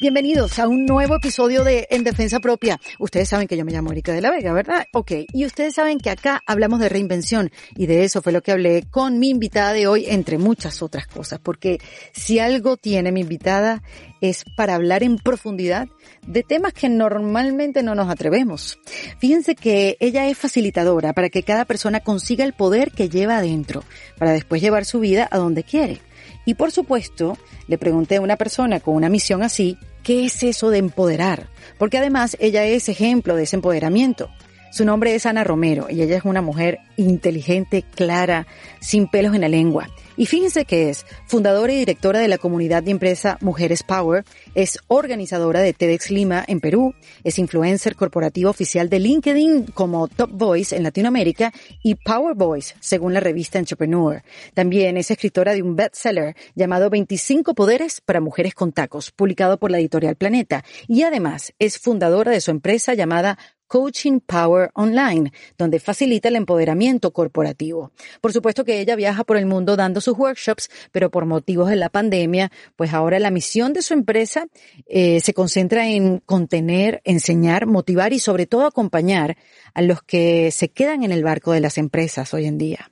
Bienvenidos a un nuevo episodio de En Defensa Propia. Ustedes saben que yo me llamo Erika de la Vega, ¿verdad? Ok. Y ustedes saben que acá hablamos de reinvención y de eso fue lo que hablé con mi invitada de hoy, entre muchas otras cosas. Porque si algo tiene mi invitada es para hablar en profundidad de temas que normalmente no nos atrevemos. Fíjense que ella es facilitadora para que cada persona consiga el poder que lleva adentro, para después llevar su vida a donde quiere. Y por supuesto, le pregunté a una persona con una misión así, ¿Qué es eso de empoderar? Porque además ella es ejemplo de ese empoderamiento. Su nombre es Ana Romero y ella es una mujer inteligente, clara, sin pelos en la lengua. Y fíjense que es fundadora y directora de la comunidad de empresa Mujeres Power, es organizadora de TEDx Lima en Perú, es influencer corporativa oficial de LinkedIn como Top Voice en Latinoamérica y Power Voice, según la revista Entrepreneur. También es escritora de un bestseller llamado 25 Poderes para Mujeres con Tacos, publicado por la editorial Planeta. Y además es fundadora de su empresa llamada Coaching Power Online, donde facilita el empoderamiento corporativo. Por supuesto que ella viaja por el mundo dando sus workshops, pero por motivos de la pandemia, pues ahora la misión de su empresa eh, se concentra en contener, enseñar, motivar y sobre todo acompañar a los que se quedan en el barco de las empresas hoy en día.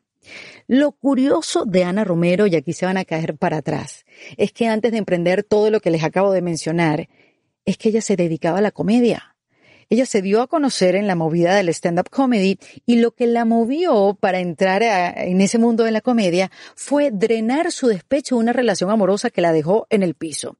Lo curioso de Ana Romero, y aquí se van a caer para atrás, es que antes de emprender todo lo que les acabo de mencionar, es que ella se dedicaba a la comedia. Ella se dio a conocer en la movida del stand-up comedy y lo que la movió para entrar en ese mundo de la comedia fue drenar su despecho de una relación amorosa que la dejó en el piso.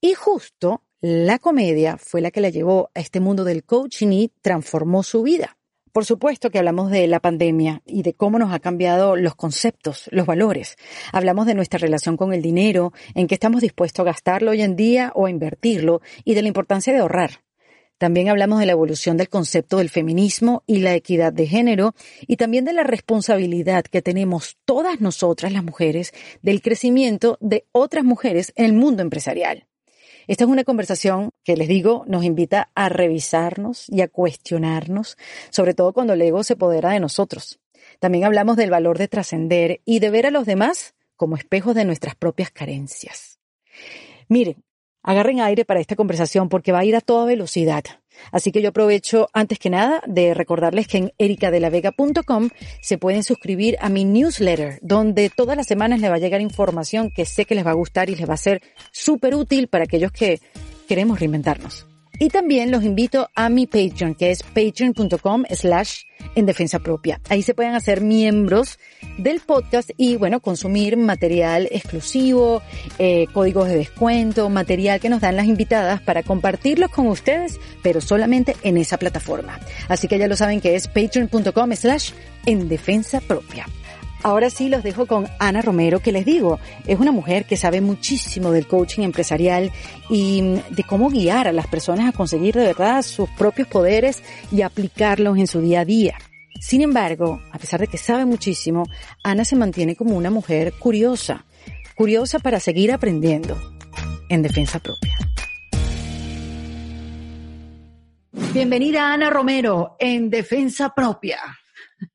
Y justo la comedia fue la que la llevó a este mundo del coaching y transformó su vida. Por supuesto que hablamos de la pandemia y de cómo nos ha cambiado los conceptos, los valores. Hablamos de nuestra relación con el dinero, en qué estamos dispuestos a gastarlo hoy en día o a invertirlo y de la importancia de ahorrar. También hablamos de la evolución del concepto del feminismo y la equidad de género y también de la responsabilidad que tenemos todas nosotras las mujeres del crecimiento de otras mujeres en el mundo empresarial. Esta es una conversación que les digo nos invita a revisarnos y a cuestionarnos, sobre todo cuando el ego se apodera de nosotros. También hablamos del valor de trascender y de ver a los demás como espejos de nuestras propias carencias. Miren, agarren aire para esta conversación porque va a ir a toda velocidad. Así que yo aprovecho antes que nada de recordarles que en ericadelavega.com se pueden suscribir a mi newsletter, donde todas las semanas les va a llegar información que sé que les va a gustar y les va a ser súper útil para aquellos que queremos reinventarnos. Y también los invito a mi Patreon, que es patreon.com slash en defensa propia. Ahí se pueden hacer miembros del podcast y, bueno, consumir material exclusivo, eh, códigos de descuento, material que nos dan las invitadas para compartirlos con ustedes, pero solamente en esa plataforma. Así que ya lo saben que es patreon.com slash en defensa propia. Ahora sí los dejo con Ana Romero, que les digo, es una mujer que sabe muchísimo del coaching empresarial y de cómo guiar a las personas a conseguir de verdad sus propios poderes y aplicarlos en su día a día. Sin embargo, a pesar de que sabe muchísimo, Ana se mantiene como una mujer curiosa, curiosa para seguir aprendiendo en defensa propia. Bienvenida Ana Romero en defensa propia.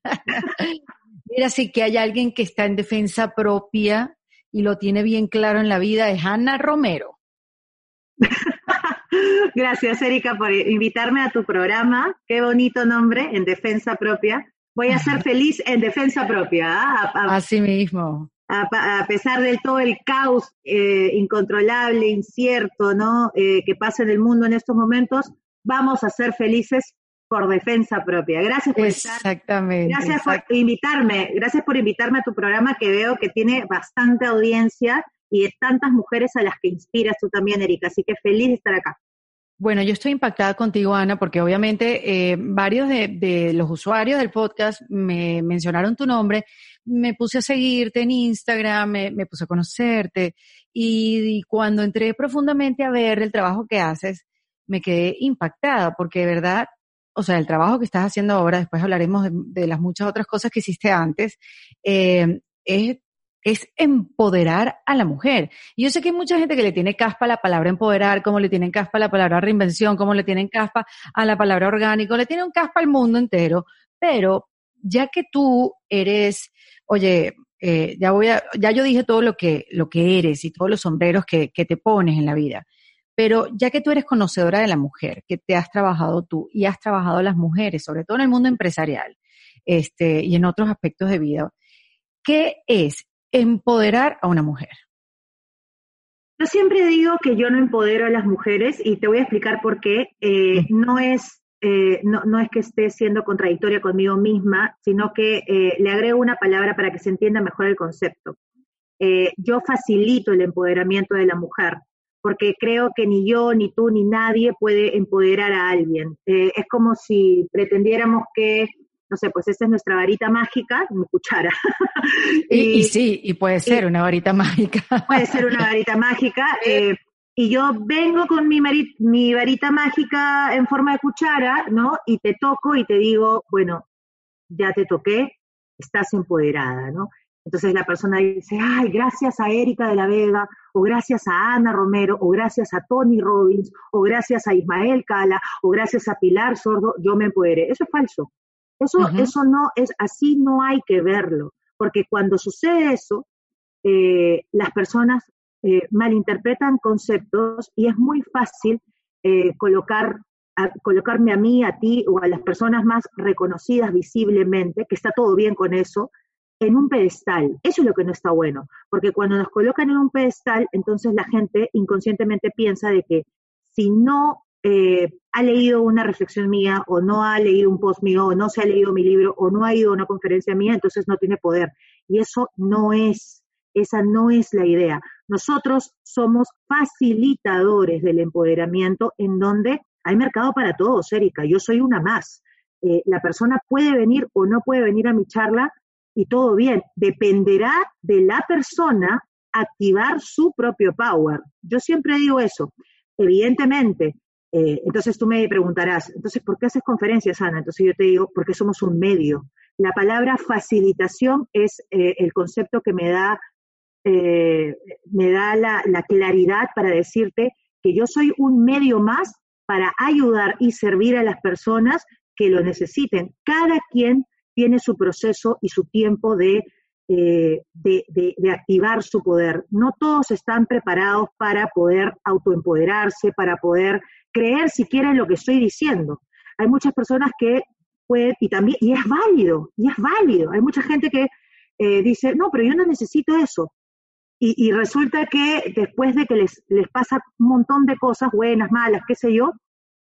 Mira, sí que hay alguien que está en defensa propia y lo tiene bien claro en la vida, es Ana Romero. Gracias, Erika, por invitarme a tu programa. Qué bonito nombre, en defensa propia. Voy a ser feliz en defensa propia. ¿ah? Así mismo. A, pesar de todo el caos eh, incontrolable, incierto, ¿no? Eh, que pasa en el mundo en estos momentos, vamos a ser felices por defensa propia. Gracias por Exactamente. gracias por invitarme, gracias por invitarme a tu programa que veo que tiene bastante audiencia y de tantas mujeres a las que inspiras tú también, Erika. Así que feliz de estar acá. Bueno, yo estoy impactada contigo, Ana, porque obviamente eh, varios de, los usuarios del podcast me mencionaron tu nombre, me puse a seguirte en Instagram, me, puse a conocerte y, cuando entré profundamente a ver el trabajo que haces, me quedé impactada porque de verdad o sea, el trabajo que estás haciendo ahora, después hablaremos de, las muchas otras cosas que hiciste antes, eh, es, empoderar a la mujer. Y yo sé que hay mucha gente que le tiene caspa a la palabra empoderar, como le tienen caspa a la palabra reinvención, como le tienen caspa a la palabra orgánico, le tienen caspa al mundo entero, pero ya que tú eres, oye, eh, ya voy a, ya yo dije todo lo que, lo que eres y todos los sombreros que te pones en la vida Pero ya que tú eres conocedora de la mujer, que te has trabajado tú y has trabajado las mujeres, sobre todo en el mundo empresarial, este, y en otros aspectos de vida, ¿qué es empoderar a una mujer? Yo siempre digo que yo no empodero a las mujeres y te voy a explicar por qué. Eh, no es eh, no, no, es que esté siendo contradictoria conmigo misma, sino que eh, le agrego una palabra para que se entienda mejor el concepto. yo facilito el empoderamiento de la mujer, porque creo que ni yo, ni tú, ni nadie puede empoderar a alguien. es como si pretendiéramos que no sé, pues esa es nuestra varita mágica, mi cuchara. y, sí, y puede ser una varita mágica. puede ser una varita mágica. Eh, y yo vengo con mi, mi varita mágica en forma de cuchara, ¿no? Y te toco y te digo, bueno, ya te toqué, estás empoderada, ¿no? Entonces la persona dice, ay, gracias a Erika de la Vega, o gracias a Ana Romero, o gracias a Tony Robbins, o gracias a Ismael Cala, o gracias a Pilar Sordo, yo me empoderé. Eso es falso. Eso, eso no es, así no hay que verlo, porque cuando sucede eso, eh, las personas eh, malinterpretan conceptos y es muy fácil eh, colocar, colocarme a mí, a ti o a las personas más reconocidas visiblemente, que está todo bien con eso, en un pedestal. Eso es lo que no está bueno, porque cuando nos colocan en un pedestal, entonces la gente inconscientemente piensa de que si no eh, ha leído una reflexión mía o no ha leído un post mío o no se ha leído mi libro o no ha ido a una conferencia mía, entonces no tiene poder. Y eso no es, esa no es la idea. Nosotros somos facilitadores del empoderamiento en donde hay mercado para todos, Erika. Yo soy una más. Eh, la persona puede venir o no puede venir a mi charla y todo bien. Dependerá de la persona activar su propio power. Yo siempre digo eso. Evidentemente, eh, entonces tú me preguntarás, entonces, ¿por qué haces conferencias, Ana? Entonces yo te digo, porque somos un medio. La palabra facilitación es eh, el concepto que me da, eh, me da la, la claridad para decirte que yo soy un medio más para ayudar y servir a las personas que lo necesiten. Cada quien tiene su proceso y su tiempo de de, de, activar su poder. No todos están preparados para poder autoempoderarse, para poder creer siquiera en lo que estoy diciendo. Hay muchas personas que pueden, y también, y es válido, y es válido. Hay mucha gente que eh, dice, no, pero yo no necesito eso. Y, resulta que después de que les, les pasa un montón de cosas, buenas, malas, qué sé yo,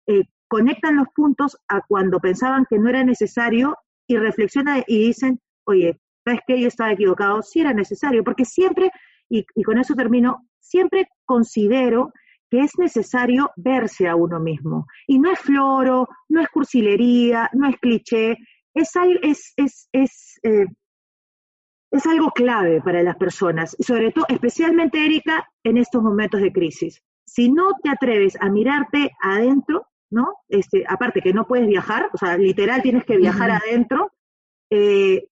eh, conectan los puntos a cuando pensaban que no era necesario y reflexionan y dicen, oye, ¿sabes qué? Yo estaba equivocado, si era necesario, porque siempre, y, con eso termino, siempre considero que es necesario verse a uno mismo. Y no es floro, no es cursilería, no es cliché, es, es, es, es, eh, es algo clave para las personas, y sobre todo, especialmente, Erika, en estos momentos de crisis. Si no te atreves a mirarte adentro, ¿no? Este, aparte que no puedes viajar, o sea, literal tienes que viajar adentro. Eh,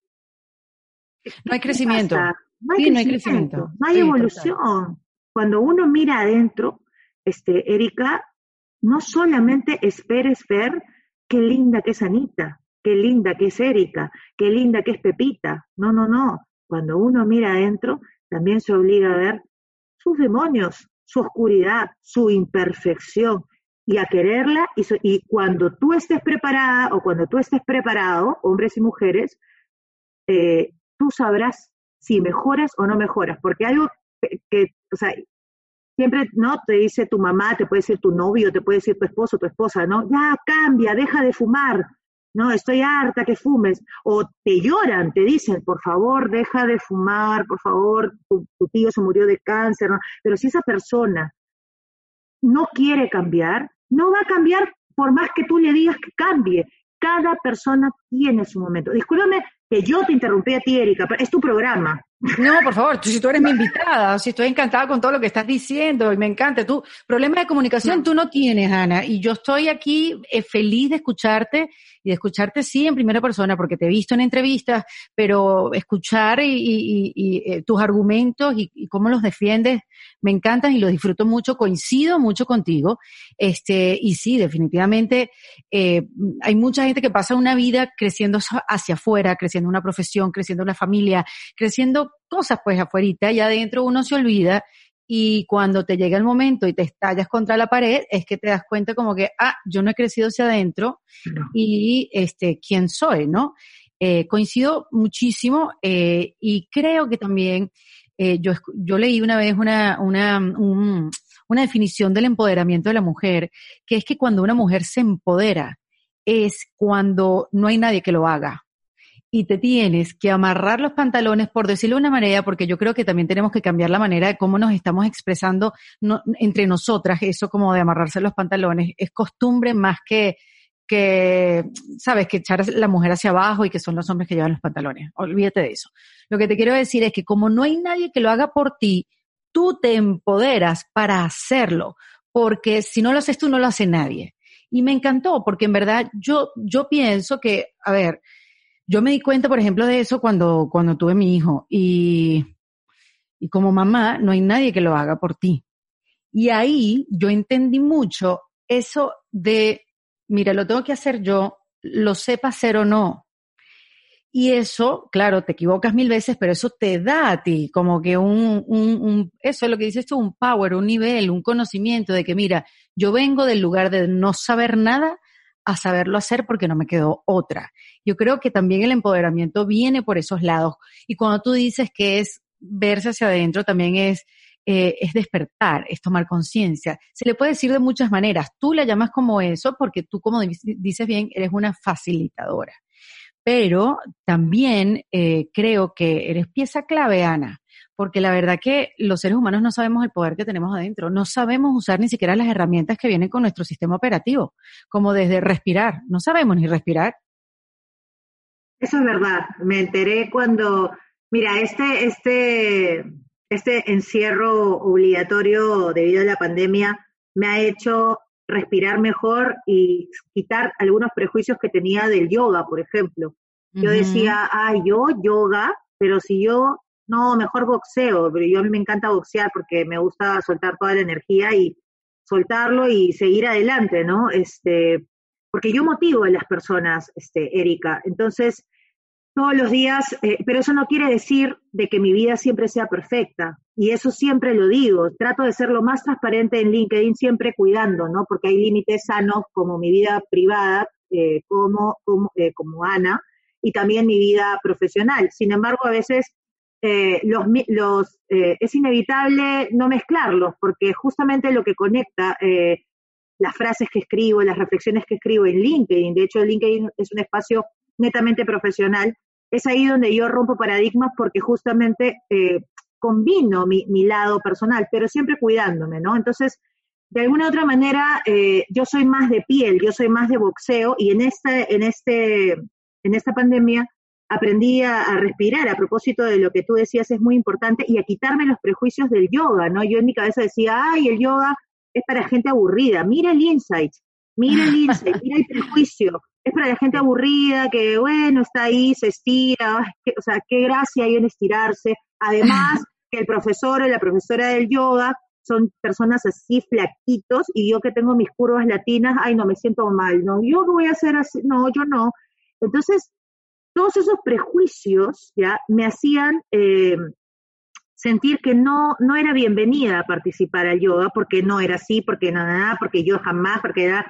no hay crecimiento. No hay, crecimiento, no hay evolución. Cuando uno mira adentro, este, Erika, no solamente esperes ver qué linda que es Anita, qué linda que es Erika, qué linda que es Pepita. No, no, no. Cuando uno mira adentro, también se obliga a ver sus demonios, su oscuridad, su imperfección y a quererla. Y, cuando tú estés preparada o cuando tú estés preparado, hombres y mujeres, eh, tú sabrás si mejoras o no mejoras, porque algo que, o sea, siempre, ¿no? Te dice tu mamá, te puede decir tu novio, te puede decir tu esposo, tu esposa, ¿no? Ya cambia, deja de fumar, ¿no? Estoy harta que fumes. O te lloran, te dicen, por favor, deja de fumar, por favor, tu, tío se murió de cáncer, ¿no? Pero si esa persona no quiere cambiar, no va a cambiar por más que tú le digas que cambie. Cada persona tiene su momento. Discúlpame que yo te interrumpí a ti, Erika, pero es tu programa. No, por favor, tú, si tú eres mi invitada, si estoy encantada con todo lo que estás diciendo y me encanta. Tú, problema de comunicación tú no tienes, Ana, y yo estoy aquí eh, feliz de escucharte y de escucharte sí en primera persona, porque te he visto en entrevistas, pero escuchar y, eh, tus argumentos y, cómo los defiendes me encantan y los disfruto mucho, coincido mucho contigo. Este, y sí, definitivamente eh, hay mucha gente que pasa una vida creciendo hacia afuera, creciendo una profesión, creciendo una familia, creciendo cosas pues afuera y adentro uno se olvida y cuando te llega el momento y te estallas contra la pared, es que te das cuenta como que, ah, yo no he crecido hacia adentro y este, ¿quién soy? ¿No? Eh, coincido muchísimo eh, y creo que también eh, yo, yo leí una vez una, una, una definición del empoderamiento de la mujer, que es que cuando una mujer se empodera es cuando no hay nadie que lo haga y te tienes que amarrar los pantalones, por decirlo de una manera, porque yo creo que también tenemos que cambiar la manera de cómo nos estamos expresando entre nosotras, eso como de amarrarse los pantalones, es costumbre más que, que, sabes, que echar la mujer hacia abajo y que son los hombres que llevan los pantalones. Olvídate de eso. Lo que te quiero decir es que como no hay nadie que lo haga por ti, tú te empoderas para hacerlo, porque si no lo haces tú, no lo hace nadie. Y me encantó, porque en verdad yo, yo pienso que, a ver, yo me di cuenta, por ejemplo, de eso cuando, cuando tuve mi hijo y, y como mamá no hay nadie que lo haga por ti. Y ahí yo entendí mucho eso de, mira, lo tengo que hacer yo, lo sepa hacer o no. Y eso, claro, te equivocas mil veces, pero eso te da a ti como que un, un, un, eso es lo que dices tú, un power, un nivel, un conocimiento de que, mira, yo vengo del lugar de no saber nada a saberlo hacer porque no me quedó otra. Yo creo que también el empoderamiento viene por esos lados. Y cuando tú dices que es verse hacia adentro, también es, eh, es despertar, es tomar conciencia. Se le puede decir de muchas maneras. Tú la llamas como eso porque tú, como dices bien, eres una facilitadora. Pero también eh, creo que eres pieza clave, Ana, porque la verdad que los seres humanos no sabemos el poder que tenemos adentro, no sabemos usar ni siquiera las herramientas que vienen con nuestro sistema operativo, como desde respirar, no sabemos ni respirar. Eso es verdad, me enteré cuando, mira, este, este, este encierro obligatorio debido a la pandemia me ha hecho respirar mejor y quitar algunos prejuicios que tenía del yoga, por ejemplo. Yo decía, ah, yo yoga, pero si yo no, mejor boxeo, pero yo a mí me encanta boxear porque me gusta soltar toda la energía y soltarlo y seguir adelante, ¿no? Este, porque yo motivo a las personas, este, Erika. Entonces, todos los días, eh, pero eso no quiere decir de que mi vida siempre sea perfecta. Y eso siempre lo digo. Trato de ser lo más transparente en LinkedIn, siempre cuidando, ¿no? Porque hay límites sanos como mi vida privada, eh, como, como, eh, como Ana, y también mi vida profesional. Sin embargo, a veces eh, eh, es inevitable no mezclarlos, porque justamente lo que conecta eh, las frases que escribo, las reflexiones que escribo en LinkedIn, de hecho LinkedIn es un espacio netamente profesional, es ahí donde yo rompo paradigmas porque justamente combino mi, mi, lado personal, pero siempre cuidándome, ¿no? Entonces, de alguna u otra manera, yo soy más de piel, yo soy más de boxeo y en, este, en, este, en esta pandemia aprendí a, respirar a propósito de lo que tú decías es muy importante y a quitarme los prejuicios del yoga, ¿no? Yo en mi cabeza decía, ay, el yoga es para gente aburrida, mira el insight, mira el insight, mira el prejuicio, es para la gente aburrida que, bueno, está ahí, se estira, o sea, qué gracia hay en estirarse. Además, que el profesor o la profesora del yoga son personas así flaquitos y yo que tengo mis curvas latinas, ay, no, me siento mal, no, yo no voy a hacer así, no, yo no. Entonces, todos esos prejuicios ya me hacían eh, sentir que no, era bienvenida a participar al yoga porque no era así, porque nada, nada, porque yo jamás, porque era...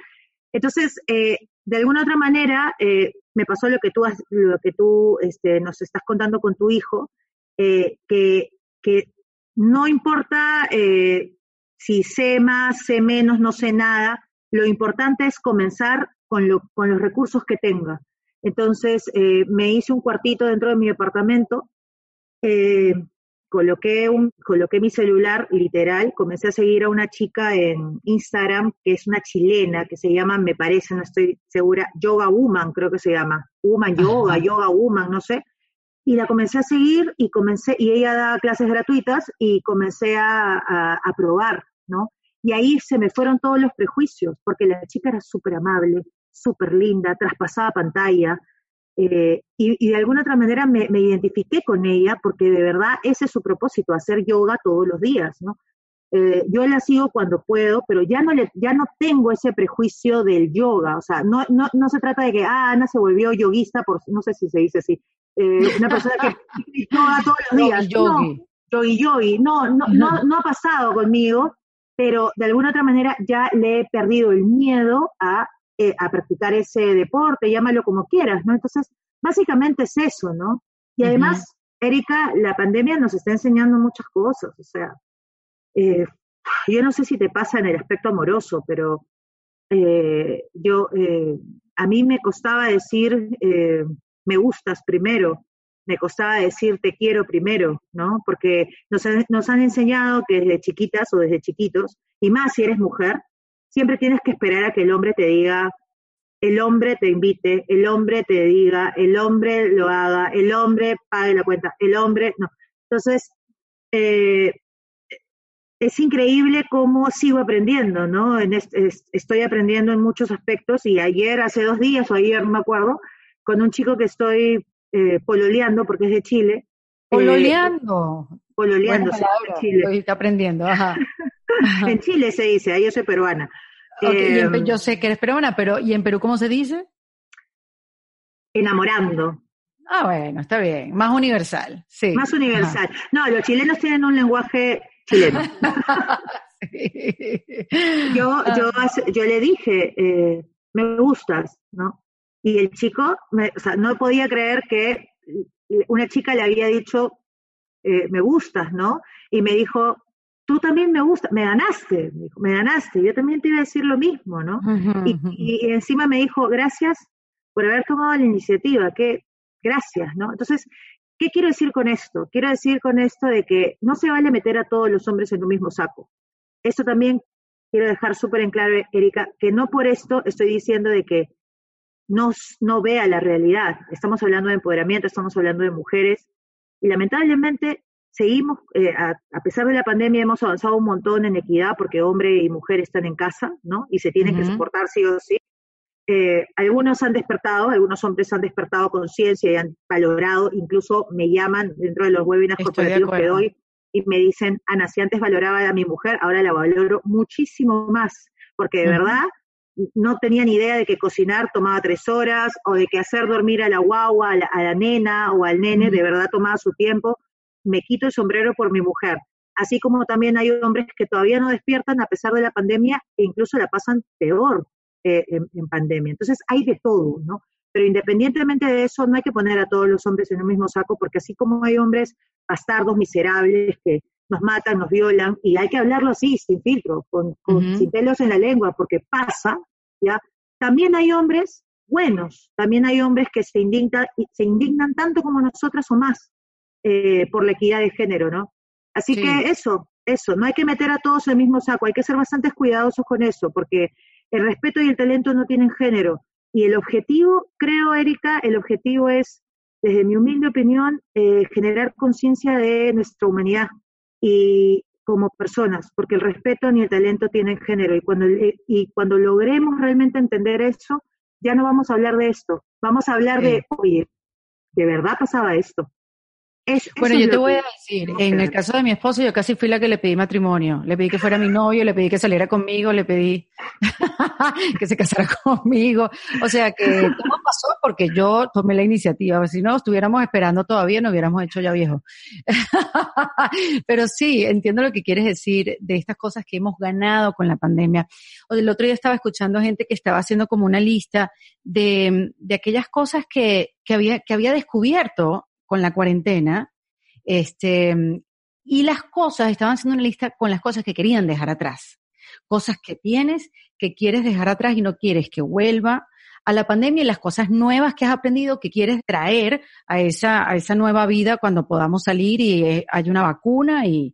Entonces, eh, de alguna otra manera, eh, me pasó lo que tú, lo que tú este, nos estás contando con tu hijo, que, no importa si sé más, sé menos, no sé nada, lo importante es comenzar con los recursos que tenga. Entonces eh, me hice un cuartito dentro de mi departamento, eh, coloqué, un, coloqué mi celular literal, comencé a seguir a una chica en Instagram que es una chilena que se llama, me parece, no estoy segura, Yoga Woman creo que se llama, Woman Yoga, Yoga Woman, no sé. Y la comencé a seguir y comencé, y ella da clases gratuitas y comencé a, a probar, ¿no? Y ahí se me fueron todos los prejuicios, porque la chica era súper amable, súper linda, traspasaba pantalla, eh, y, de alguna otra manera me, identifiqué con ella porque de verdad ese es su propósito, hacer yoga todos los días, ¿no? Eh, yo la sigo cuando puedo, pero ya no, le, ya no tengo ese prejuicio del yoga, o sea, no, no, no se trata de que, ah, Ana se volvió yoguista, por, no sé si se dice así, eh, una persona que yoga todos los días. No, yo y yo y no, no, no, no ha pasado conmigo, pero de alguna otra manera ya le he perdido el miedo a, eh, a practicar ese deporte, llámalo como quieras, ¿no? Entonces, básicamente es eso, ¿no? Y además, Erika, la pandemia nos está enseñando muchas cosas, o sea, eh, yo no sé si te pasa en el aspecto amoroso, pero eh, yo, a mí me costaba decir me gustas primero, me costaba decir te quiero primero, ¿no? Porque nos, nos han enseñado que desde chiquitas o desde chiquitos, y más si eres mujer, siempre tienes que esperar a que el hombre te diga, el hombre te invite, el hombre te diga, el hombre lo haga, el hombre pague la cuenta, el hombre, no. Entonces, eh, es increíble cómo sigo aprendiendo, ¿no? En estoy aprendiendo en muchos aspectos y ayer, hace dos días o ayer, no me acuerdo, con un chico que estoy eh, pololeando porque es de Chile. Eh, pololeando. pololeando, Chile. Estoy aprendiendo, ajá. en Chile se dice, ahí yo soy peruana. Em, yo sé que eres peruana, pero ¿y en Perú cómo se dice? Enamorando. Ah, bueno, está bien. Más universal, sí. Más universal. No, los chilenos tienen un lenguaje chileno. yo, yo, ah. yo le dije, eh, me gustas, ¿no? Y el chico, me, o sea, no podía creer que una chica le había dicho, eh, me gustas, ¿no? Y me dijo, tú también me gustas, me ganaste, me, dijo, me ganaste, yo también te iba a decir lo mismo, ¿no? y, y, encima me dijo, gracias por haber tomado la iniciativa, que gracias, ¿no? Entonces, ¿Qué quiero decir con esto? Quiero decir con esto de que no se vale meter a todos los hombres en un mismo saco. Esto también quiero dejar súper en claro, Erika, que no por esto estoy diciendo de que no, no vea la realidad. Estamos hablando de empoderamiento, estamos hablando de mujeres y lamentablemente seguimos, eh, a, pesar de la pandemia, hemos avanzado un montón en equidad porque hombre y mujer están en casa, ¿no? Y se tienen que soportar sí o sí. Eh, algunos han despertado, algunos hombres han despertado conciencia y han valorado, incluso me llaman dentro de los webinars corporativos que doy y me dicen, Ana, si antes valoraba a mi mujer, ahora la valoro muchísimo más, porque de verdad no tenía ni idea de que cocinar tomaba tres horas o de que hacer dormir a la guagua, a la, nena o al nene, de verdad tomaba su tiempo. Me quito el sombrero por mi mujer. Así como también hay hombres que todavía no despiertan a pesar de la pandemia e incluso la pasan peor. Eh, en, pandemia. Entonces hay de todo, ¿no? Pero independientemente de eso, no hay que poner a todos los hombres en el mismo saco, porque así como hay hombres bastardos, miserables, que nos matan, nos violan, y hay que hablarlo así, sin filtro, con, sin pelos en la lengua, porque pasa, ¿ya? También hay hombres buenos, también hay hombres que se indignan, se indignan tanto como nosotras o más eh, por la equidad de género, ¿no? Así que eso, eso, no hay que meter a todos en el mismo saco, hay que ser bastante cuidadosos con eso, porque el respeto y el talento no tienen género. Y el objetivo, creo, Erika, el objetivo es, desde mi humilde opinión, eh, generar conciencia de nuestra humanidad y como personas, porque el respeto ni el talento tienen género. Y cuando, y cuando logremos realmente entender eso, ya no vamos a hablar de esto, vamos a hablar de, oye, de verdad pasaba esto bueno, yo te voy a decir, en el caso de mi esposo, yo casi fui la que le pedí matrimonio. Le pedí que fuera mi novio, le pedí que saliera conmigo, le pedí que se casara conmigo. O sea que todo pasó porque yo tomé la iniciativa. Si no, estuviéramos esperando todavía, no hubiéramos hecho ya viejo. Pero sí, entiendo lo que quieres decir de estas cosas que hemos ganado con la pandemia. O el otro día estaba escuchando gente que estaba haciendo como una lista de, de aquellas cosas que, que había, que había descubierto con la cuarentena, este, y las cosas, estaban haciendo una lista con las cosas que querían dejar atrás. Cosas que tienes, que quieres dejar atrás y no quieres que vuelva a la pandemia y las cosas nuevas que has aprendido que quieres traer a esa, a esa nueva vida cuando podamos salir y eh, hay una vacuna y,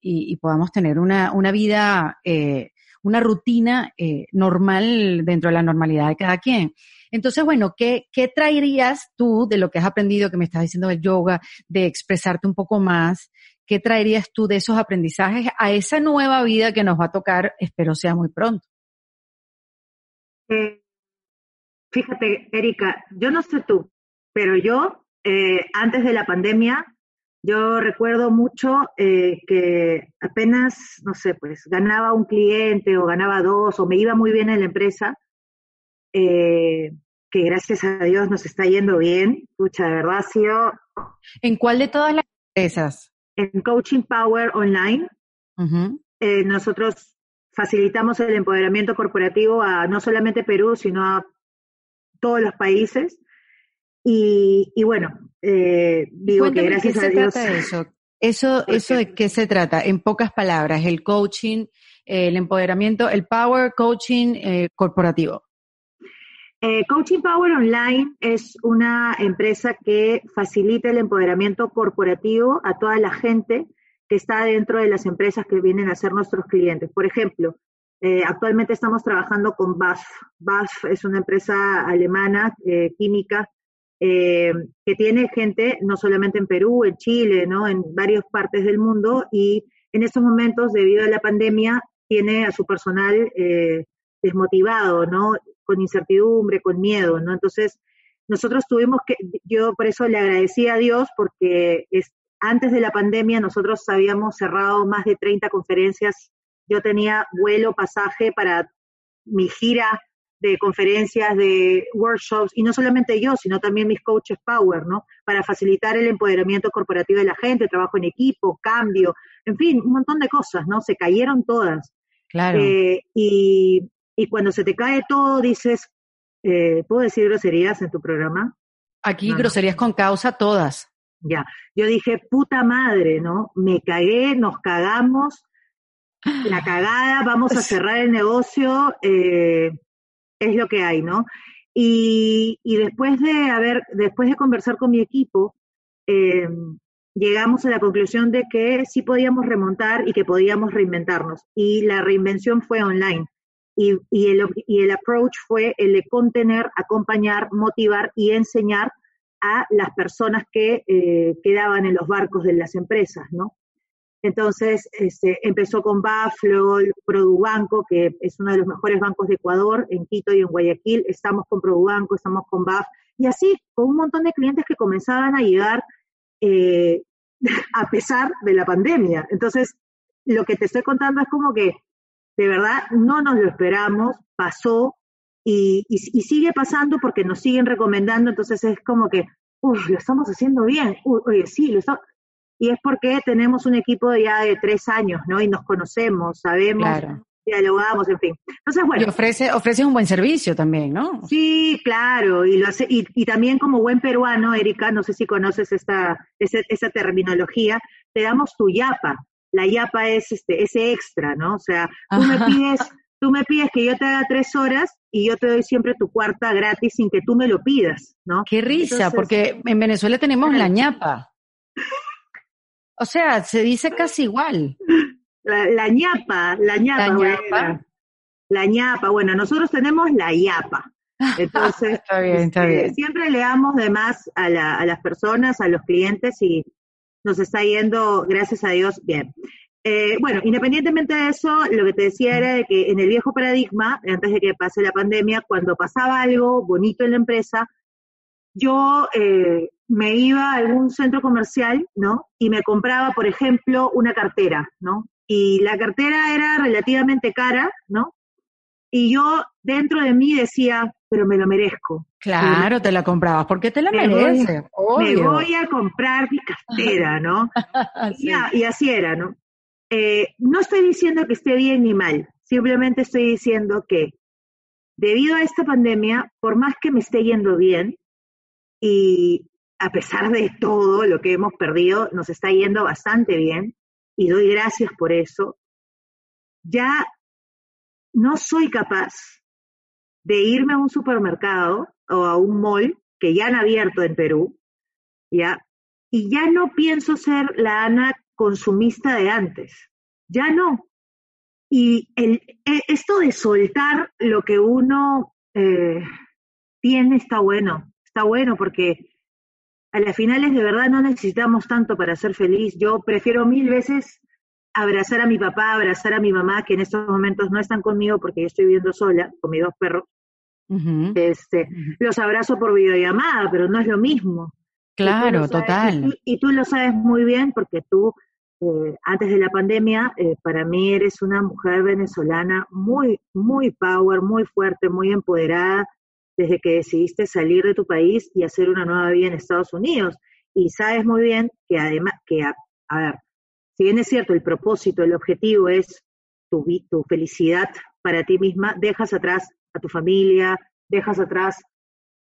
y, podamos tener una, una vida, eh, una rutina eh, normal dentro de la normalidad de cada quien. Entonces, bueno, ¿qué, ¿qué traerías tú de lo que has aprendido, que me estás diciendo del yoga, de expresarte un poco más? ¿Qué traerías tú de esos aprendizajes a esa nueva vida que nos va a tocar, espero sea muy pronto? Eh, fíjate, Erika, yo no sé tú, pero yo, eh, antes de la pandemia, yo recuerdo mucho eh, que apenas, no sé, pues ganaba un cliente o ganaba dos o me iba muy bien en la empresa, que gracias a Dios nos está yendo bien. Pucha, de verdad ha sido... ¿En cuál de todas las empresas? en Coaching Power Online. Eh, nosotros facilitamos el empoderamiento corporativo a no solamente Perú, sino a todos los países. Y, bueno, eh, digo que gracias a Dios. eso? Eso, eso de qué se trata, en pocas palabras, el coaching, el empoderamiento, el power coaching eh, corporativo. Eh, coaching Power Online es una empresa que facilita el empoderamiento corporativo a toda la gente que está dentro de las empresas que vienen a ser nuestros clientes. Por ejemplo, eh, actualmente estamos trabajando con BASF. BASF es una empresa alemana química que tiene gente no solamente en Perú, en Chile, ¿no? en varias partes del mundo y en estos momentos, debido a la pandemia, tiene a su personal eh, desmotivado, ¿no? Con incertidumbre, con miedo, ¿no? Entonces, nosotros tuvimos que, yo por eso le agradecí a Dios porque es, antes de la pandemia nosotros habíamos cerrado más de 30 conferencias. Yo tenía vuelo, pasaje para mi gira de conferencias, de workshops, y no solamente yo, sino también mis coaches Power, ¿no? Para facilitar el empoderamiento corporativo de la gente, trabajo en equipo, cambio, en fin, un montón de cosas, ¿no? Se cayeron todas. Claro. Eh, y, y, cuando se te cae todo, dices, eh, ¿puedo decir groserías en tu programa? Aquí groserías con causa todas. Ya, yo dije, puta madre, ¿no? Me cagué, nos cagamos, la cagada, vamos a cerrar el negocio, eh, es lo que hay, ¿no? Y, y, después de haber, después de conversar con mi equipo, eh, llegamos a la conclusión de que sí podíamos remontar y que podíamos reinventarnos. Y la reinvención fue online. Y, y, el, y el approach fue el de contener, acompañar, motivar y enseñar a las personas que eh, quedaban en los barcos de las empresas, ¿no? Entonces, este, empezó con BAF, luego Produbanco, que es uno de los mejores bancos de Ecuador, en Quito y en Guayaquil. Estamos con Produbanco, estamos con BAF, y así con un montón de clientes que comenzaban a llegar eh, a pesar de la pandemia. Entonces, lo que te estoy contando es como que de verdad no nos lo esperamos, pasó y, y, sigue pasando porque nos siguen recomendando, entonces es como que, uy, lo estamos haciendo bien, uy, oye, sí, lo estamos... Y es porque tenemos un equipo ya de tres años, ¿no? Y nos conocemos, sabemos dialogamos, en fin. Entonces, bueno. Y ofrece, ofrece un buen servicio también, ¿no? Sí, claro, y lo hace, y, y también como buen peruano, Erika, no sé si conoces esta, esa, esa terminología, te damos tu yapa. La yapa es este, ese extra, ¿no? O sea, tú me pides, tú me pides que yo te haga tres horas y yo te doy siempre tu cuarta gratis sin que tú me lo pidas, ¿no? Qué risa, porque en Venezuela tenemos la ñapa. O sea, se dice casi igual. La, ñapa, la ñapa. La ñapa. la ñapa. Bueno, nosotros tenemos la yapa. Entonces, está bien, está este, bien. siempre le damos de más a, la, a las personas, a los clientes y nos está yendo, gracias a Dios, bien. Eh, bueno, independientemente de eso, lo que te decía era de que en el viejo paradigma, antes de que pase la pandemia, cuando pasaba algo bonito en la empresa, yo eh, me iba a algún centro comercial, ¿no? Y me compraba, por ejemplo, una cartera, ¿no? y la cartera era relativamente cara, ¿no? Y yo dentro de mí decía, pero me lo merezco. Claro, te la comprabas, porque te la mereces. Me voy a comprar mi cartera, ¿no? y, así era, ¿no? Eh, no estoy diciendo que esté bien ni mal, simplemente estoy diciendo que debido a esta pandemia, por más que me esté yendo bien, y a pesar de todo lo que hemos perdido, nos está yendo bastante bien, y doy gracias por eso, ya no soy capaz de irme a un supermercado o a un mall que ya han abierto en Perú, ¿ya? Y ya no pienso ser la Ana consumista de antes, ya no. Y el, e, esto de soltar lo que uno eh, tiene está bueno, está bueno porque a las finales de verdad no necesitamos tanto para ser feliz. Yo prefiero mil veces abrazar a mi papá, abrazar a mi mamá, que en estos momentos no están conmigo porque yo estoy viviendo sola con mis dos perros. Este, Los abrazo por videollamada, pero no es lo mismo. Claro, total. Y tú, lo sabes muy bien porque tú, eh, antes de la pandemia, eh, para mí eres una mujer venezolana muy, muy power, muy fuerte, muy empoderada, desde que decidiste salir de tu país y hacer una nueva vida en Estados Unidos. Y sabes muy bien que además, que a, ver, si bien es cierto, el propósito, el objetivo es tu, tu felicidad para ti misma, dejas atrás a tu familia, dejas atrás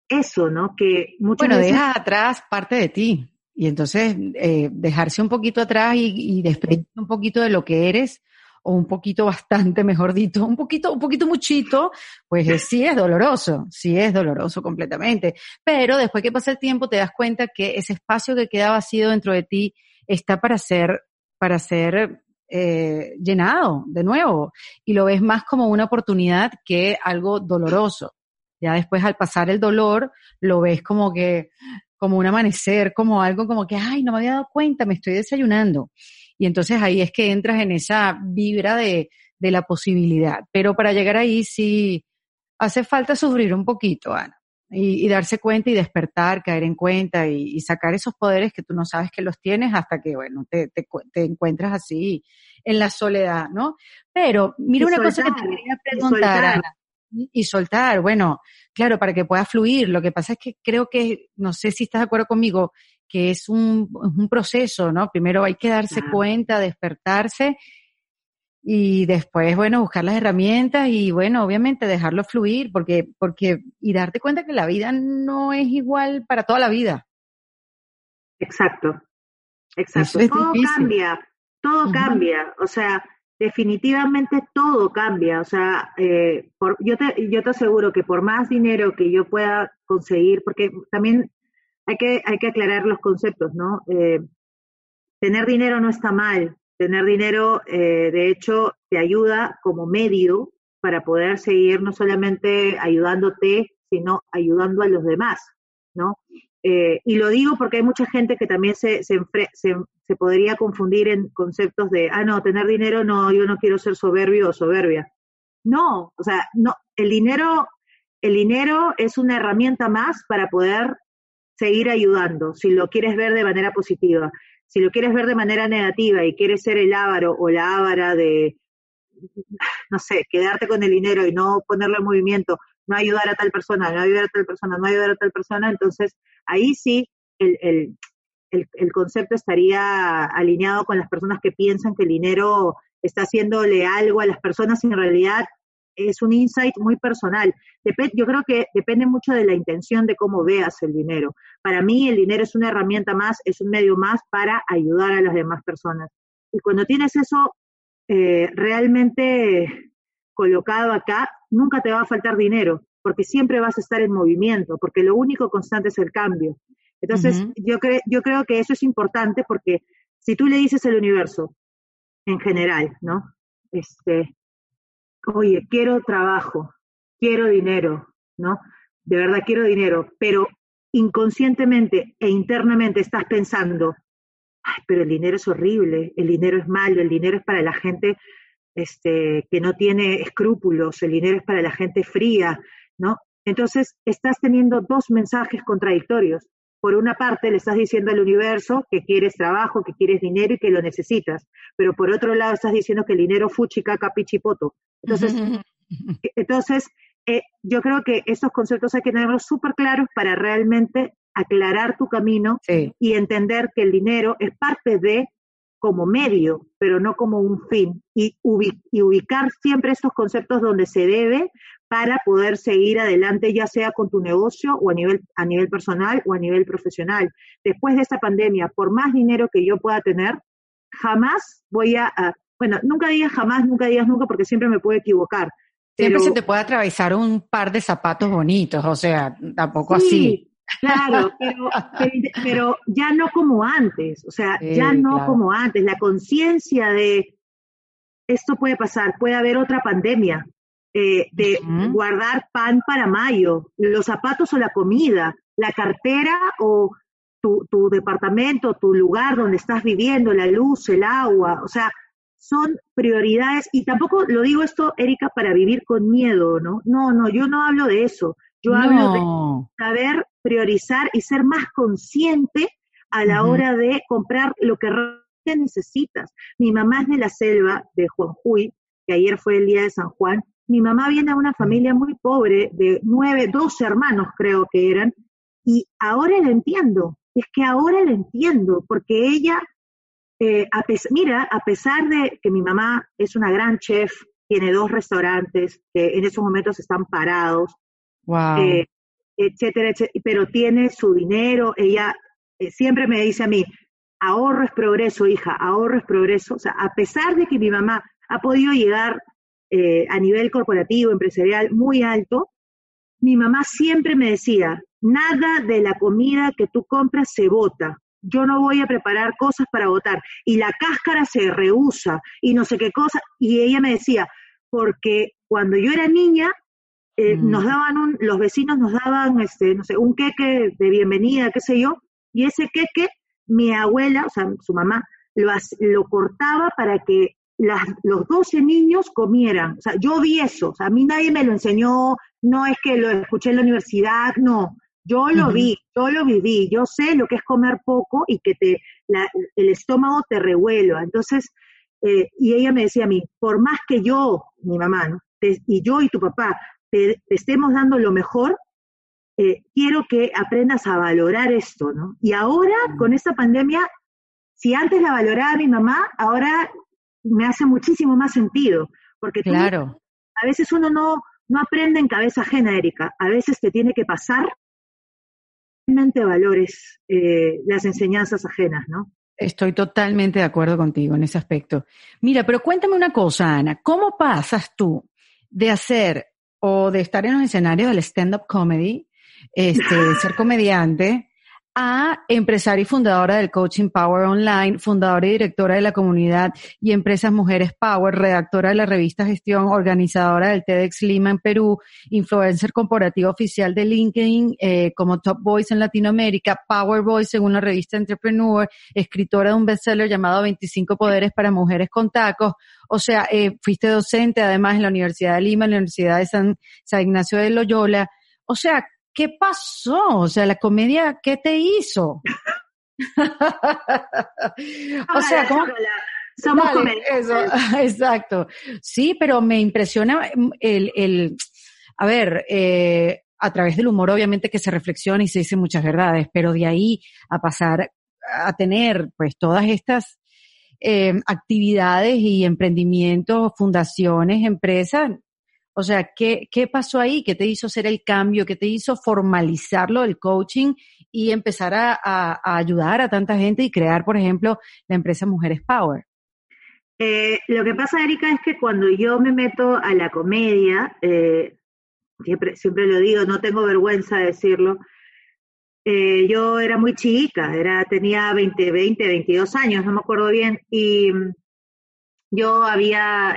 eso, ¿no? Que muchas bueno, dejas atrás parte de ti. Y entonces eh, dejarse un poquito atrás y, y desprenderse un poquito de lo que eres, o un poquito bastante, mejor dicho, un poquito, un poquito muchito, pues sí es doloroso, sí es doloroso completamente. Pero después que pasa el tiempo te das cuenta que ese espacio que queda vacío dentro de ti está para ser, para ser eh, llenado de nuevo y lo ves más como una oportunidad que algo doloroso. Ya después al pasar el dolor lo ves como que, como un amanecer, como algo como que, ay, no me había dado cuenta, me estoy desayunando. Y entonces ahí es que entras en esa vibra de, de la posibilidad. Pero para llegar ahí sí hace falta sufrir un poquito, Ana. Y, darse cuenta y despertar, caer en cuenta y, sacar esos poderes que tú no sabes que los tienes hasta que, bueno, te, te, te encuentras así en la soledad, ¿no? Pero mira una cosa que te quería preguntar, Ana. Y soltar, bueno, claro, para que pueda fluir. Lo que pasa es que creo que, no sé si estás de acuerdo conmigo, que es un, un proceso, ¿no? Primero hay que darse cuenta, despertarse y después, bueno, buscar las herramientas y, bueno, obviamente dejarlo fluir porque, porque, y darte cuenta que la vida no es igual para toda la vida. Exacto, exacto. todo cambia, todo cambia, o sea, definitivamente todo cambia, o sea, eh, por, yo, te, yo te aseguro que por más dinero que yo pueda conseguir, porque también hay que, hay que aclarar los conceptos, ¿no? Eh, tener dinero no está mal. Tener dinero, eh, de hecho, te ayuda como medio para poder seguir no solamente ayudándote, sino ayudando a los demás, ¿no? Eh, y lo digo porque hay mucha gente que también se, se, se, se, podría confundir en conceptos de, ah, no, tener dinero, no, yo no quiero ser soberbio o soberbia. No, o sea, no, el dinero, el dinero es una herramienta más para poder seguir ayudando, si lo quieres ver de manera positiva. Si lo quieres ver de manera negativa y quieres ser el ávaro o la ávara de, no sé, quedarte con el dinero y no ponerlo en movimiento, no ayudar a tal persona, no ayudar a tal persona, no ayudar a tal persona, entonces ahí sí el, el, el, el concepto estaría alineado con las personas que piensan que el dinero está haciéndole algo a las personas y en realidad es un insight muy personal. yo creo que depende mucho de la intención de cómo veas el dinero. Para mí el dinero es una herramienta más, es un medio más para ayudar a las demás personas. Y cuando tienes eso eh, realmente colocado acá, nunca te va a faltar dinero, porque siempre vas a estar en movimiento, porque lo único constante es el cambio. Entonces, yo, yo creo que eso es importante porque si tú le dices al universo, en general, ¿no? Este, oye, quiero trabajo, quiero dinero, ¿no? De verdad quiero dinero, pero inconscientemente e internamente estás pensando, ay, pero el dinero es horrible, el dinero es malo, el dinero es para la gente este, que no tiene escrúpulos, el dinero es para la gente fría, ¿no? Entonces, estás teniendo dos mensajes contradictorios. Por una parte, le estás diciendo al universo que quieres trabajo, que quieres dinero y que lo necesitas, pero por otro lado estás diciendo que el dinero fuchi, caca, pichipoto. Entonces, entonces eh, yo creo que esos conceptos hay que tenerlos súper claros para realmente aclarar tu camino y entender que el dinero es parte de como medio, pero no como un fin, y, y, ubicar siempre estos conceptos donde se debe para poder seguir adelante, ya sea con tu negocio o a nivel, a nivel personal o a nivel profesional. Después de esta pandemia, por más dinero que yo pueda tener, jamás voy a, bueno, nunca digas jamás, nunca digas nunca, porque siempre me puedo equivocar. Siempre se te puede atravesar un par de zapatos bonitos, o sea, tampoco así. Claro, pero, pero, ya no como antes, o sea, ya no como antes. La conciencia de esto puede pasar, puede haber otra pandemia, eh, de guardar pan para mayo, los zapatos o la comida, la cartera o tu, tu departamento, tu lugar donde estás viviendo, la luz, el agua, o sea, son prioridades y tampoco lo digo esto, Erika, para vivir con miedo, ¿no? No, no, yo no hablo de eso. Yo hablo de saber priorizar y ser más consciente a la hora de comprar lo que realmente necesitas. Mi mamá es de la selva de Juanjuy, que ayer fue el día de San Juan. Mi mamá viene de una familia muy pobre, de nueve, doce hermanos creo que eran, y ahora la entiendo. Es que ahora la entiendo, porque ella eh, mira, a pesar de que mi mamá es una gran chef, tiene dos restaurantes que en esos momentos están parados, wow. Etcétera, etcétera, pero tiene su dinero, ella siempre me dice a mí, ahorro es progreso, hija, ahorro es progreso. O sea, a pesar de que mi mamá ha podido llegar eh, a nivel corporativo, empresarial, muy alto, mi mamá siempre me decía, nada de la comida que tú compras se bota. Yo no voy a preparar cosas para votar. Y la cáscara se rehúsa y no sé qué cosa. Y ella me decía, porque cuando yo era niña, eh, mm. nos daban un, los vecinos nos daban, este, no sé, un queque de bienvenida, qué sé yo, y ese queque mi abuela, o sea, su mamá, lo, lo cortaba para que las, los 12 niños comieran. O sea, yo vi eso, o sea, a mí nadie me lo enseñó, no es que lo escuché en la universidad, no. Yo lo vi, yo lo viví, yo sé lo que es comer poco y que te, el estómago te revuelva. Entonces, eh, y ella me decía a mí, por más que yo, mi mamá, ¿no? y yo y tu papá, te, estemos dando lo mejor, eh, quiero que aprendas a valorar esto, ¿no? Y ahora, con esta pandemia, si antes la valoraba mi mamá, ahora me hace muchísimo más sentido, porque claro. a veces uno no, no aprende en cabeza ajena, Erika, a veces te tiene que pasar realmente valores eh, las enseñanzas ajenas, ¿no? Estoy totalmente de acuerdo contigo en ese aspecto. Mira, pero cuéntame una cosa, Ana, ¿cómo pasas tú de hacer o de estar en los escenarios del stand-up comedy este, ser comediante, a empresaria y fundadora del Coaching Power Online, fundadora y directora de la comunidad y empresas Mujeres Power, redactora de la revista Gestión, organizadora del TEDx Lima en Perú, influencer corporativa oficial de LinkedIn eh, como Top Voice en Latinoamérica, Power Voice según la revista Entrepreneur, escritora de un bestseller llamado 25 Poderes para Mujeres con Tacos. O sea, eh, fuiste docente además en la Universidad de Lima, en la Universidad de San, San Ignacio de Loyola. O sea, ¿qué pasó? O sea, la comedia, ¿qué te hizo? o sea, ¿cómo? Somos eso, exacto. Sí, pero me impresiona el, el a ver, eh, a través del humor obviamente que se reflexiona y se dice muchas verdades, pero de ahí a pasar a tener pues todas estas eh, actividades y emprendimientos, fundaciones, empresas, o sea, ¿qué, ¿qué pasó ahí? ¿Qué te hizo hacer el cambio? ¿Qué te hizo formalizarlo, el coaching y empezar a, ayudar a tanta gente y crear, por ejemplo, la empresa Mujeres Power? Eh, lo que pasa, Erika, es que cuando yo me meto a la comedia, eh, siempre, siempre lo digo, no tengo vergüenza de decirlo, eh, yo era muy chica, era, tenía 20, 20, 22 años, no me acuerdo bien, y yo había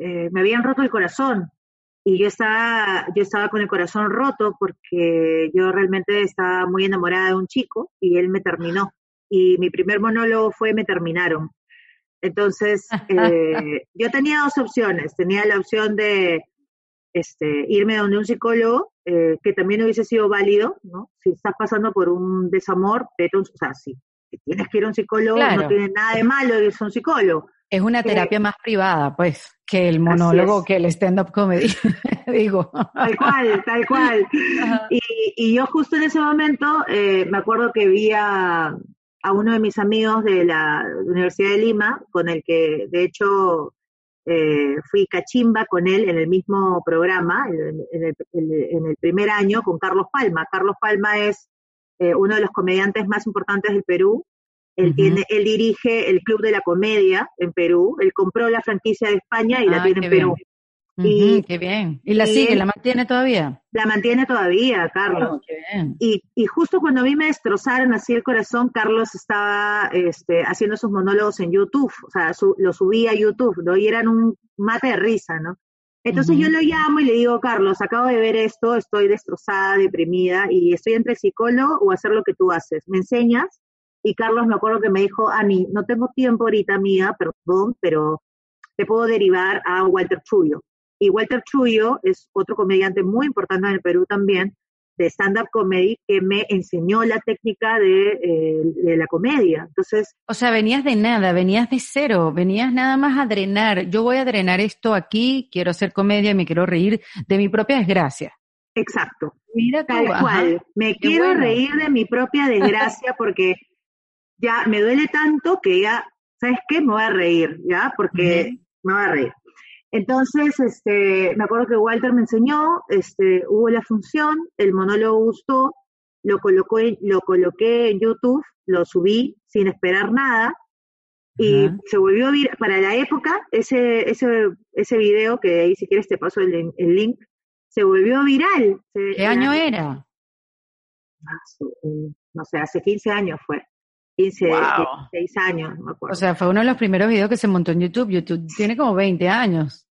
me habían roto el corazón y yo estaba, yo estaba con el corazón roto porque yo realmente estaba muy enamorada de un chico y él me terminó. Y mi primer monólogo fue Me terminaron. Entonces, eh, yo tenía dos opciones. Tenía la opción de este, irme donde un psicólogo, eh, que también hubiese sido válido, ¿no? Si estás pasando por un desamor, vete un, o sea, si tienes que ir a un psicólogo, no tiene nada de malo irse a un psicólogo. Es una terapia más privada, pues, que el monólogo, que el stand-up comedy, digo. Tal cual, tal cual. Y, yo justo en ese momento eh, me acuerdo que vi a, uno de mis amigos de la Universidad de Lima, con el que de hecho eh, fui cachimba con él en el mismo programa, en, el, primer año, con Carlos Palma. Carlos Palma es eh, uno de los comediantes más importantes del Perú, él, tiene, él dirige el Club de la Comedia en Perú. Él compró la franquicia de España y la tiene en Perú. y, qué bien. ¿Y la sigue? ¿La mantiene todavía? La mantiene todavía, Carlos. Oh, qué bien. Y, y, justo cuando a mí me destrozaron así el corazón, Carlos estaba este, haciendo sus monólogos en YouTube. O sea, lo subía a YouTube, ¿no? Y eran un mate de risa, ¿no? Entonces yo lo llamo y le digo, Carlos, acabo de ver esto, estoy destrozada, deprimida y estoy entre psicólogo o hacer lo que tú haces. ¿Me enseñas? Y Carlos me acuerdo que me dijo, Ani, no tengo tiempo ahorita, amiga, perdón, pero te puedo derivar a Walter Chuyo. Y Walter Chuyo es otro comediante muy importante en el Perú también, de stand-up comedy, que me enseñó la técnica de, eh, de, la comedia. Entonces... O sea, venías de nada, venías de cero, venías nada más a drenar. Yo voy a drenar esto aquí, quiero hacer comedia y me quiero reír de mi propia desgracia. Exacto. Mira Tal cual. Me quiero reír de mi propia desgracia porque ya me duele tanto que ya, ¿sabes qué? Me voy a reír, ¿ya? Porque me voy a reír. Entonces, este, me acuerdo que Walter me enseñó, este, hubo la función, el monólogo gustó, lo, colocó, lo coloqué en YouTube, lo subí sin esperar nada, y se volvió a vir para la época, ese, ese, ese video, que ahí si quieres te paso el, el link, se volvió viral. ¿Qué año era? Eh, no sé, hace 15 años fue. 15, 16 años, no me acuerdo. O sea, fue uno de los primeros videos que se montó en YouTube. YouTube tiene como 20 años.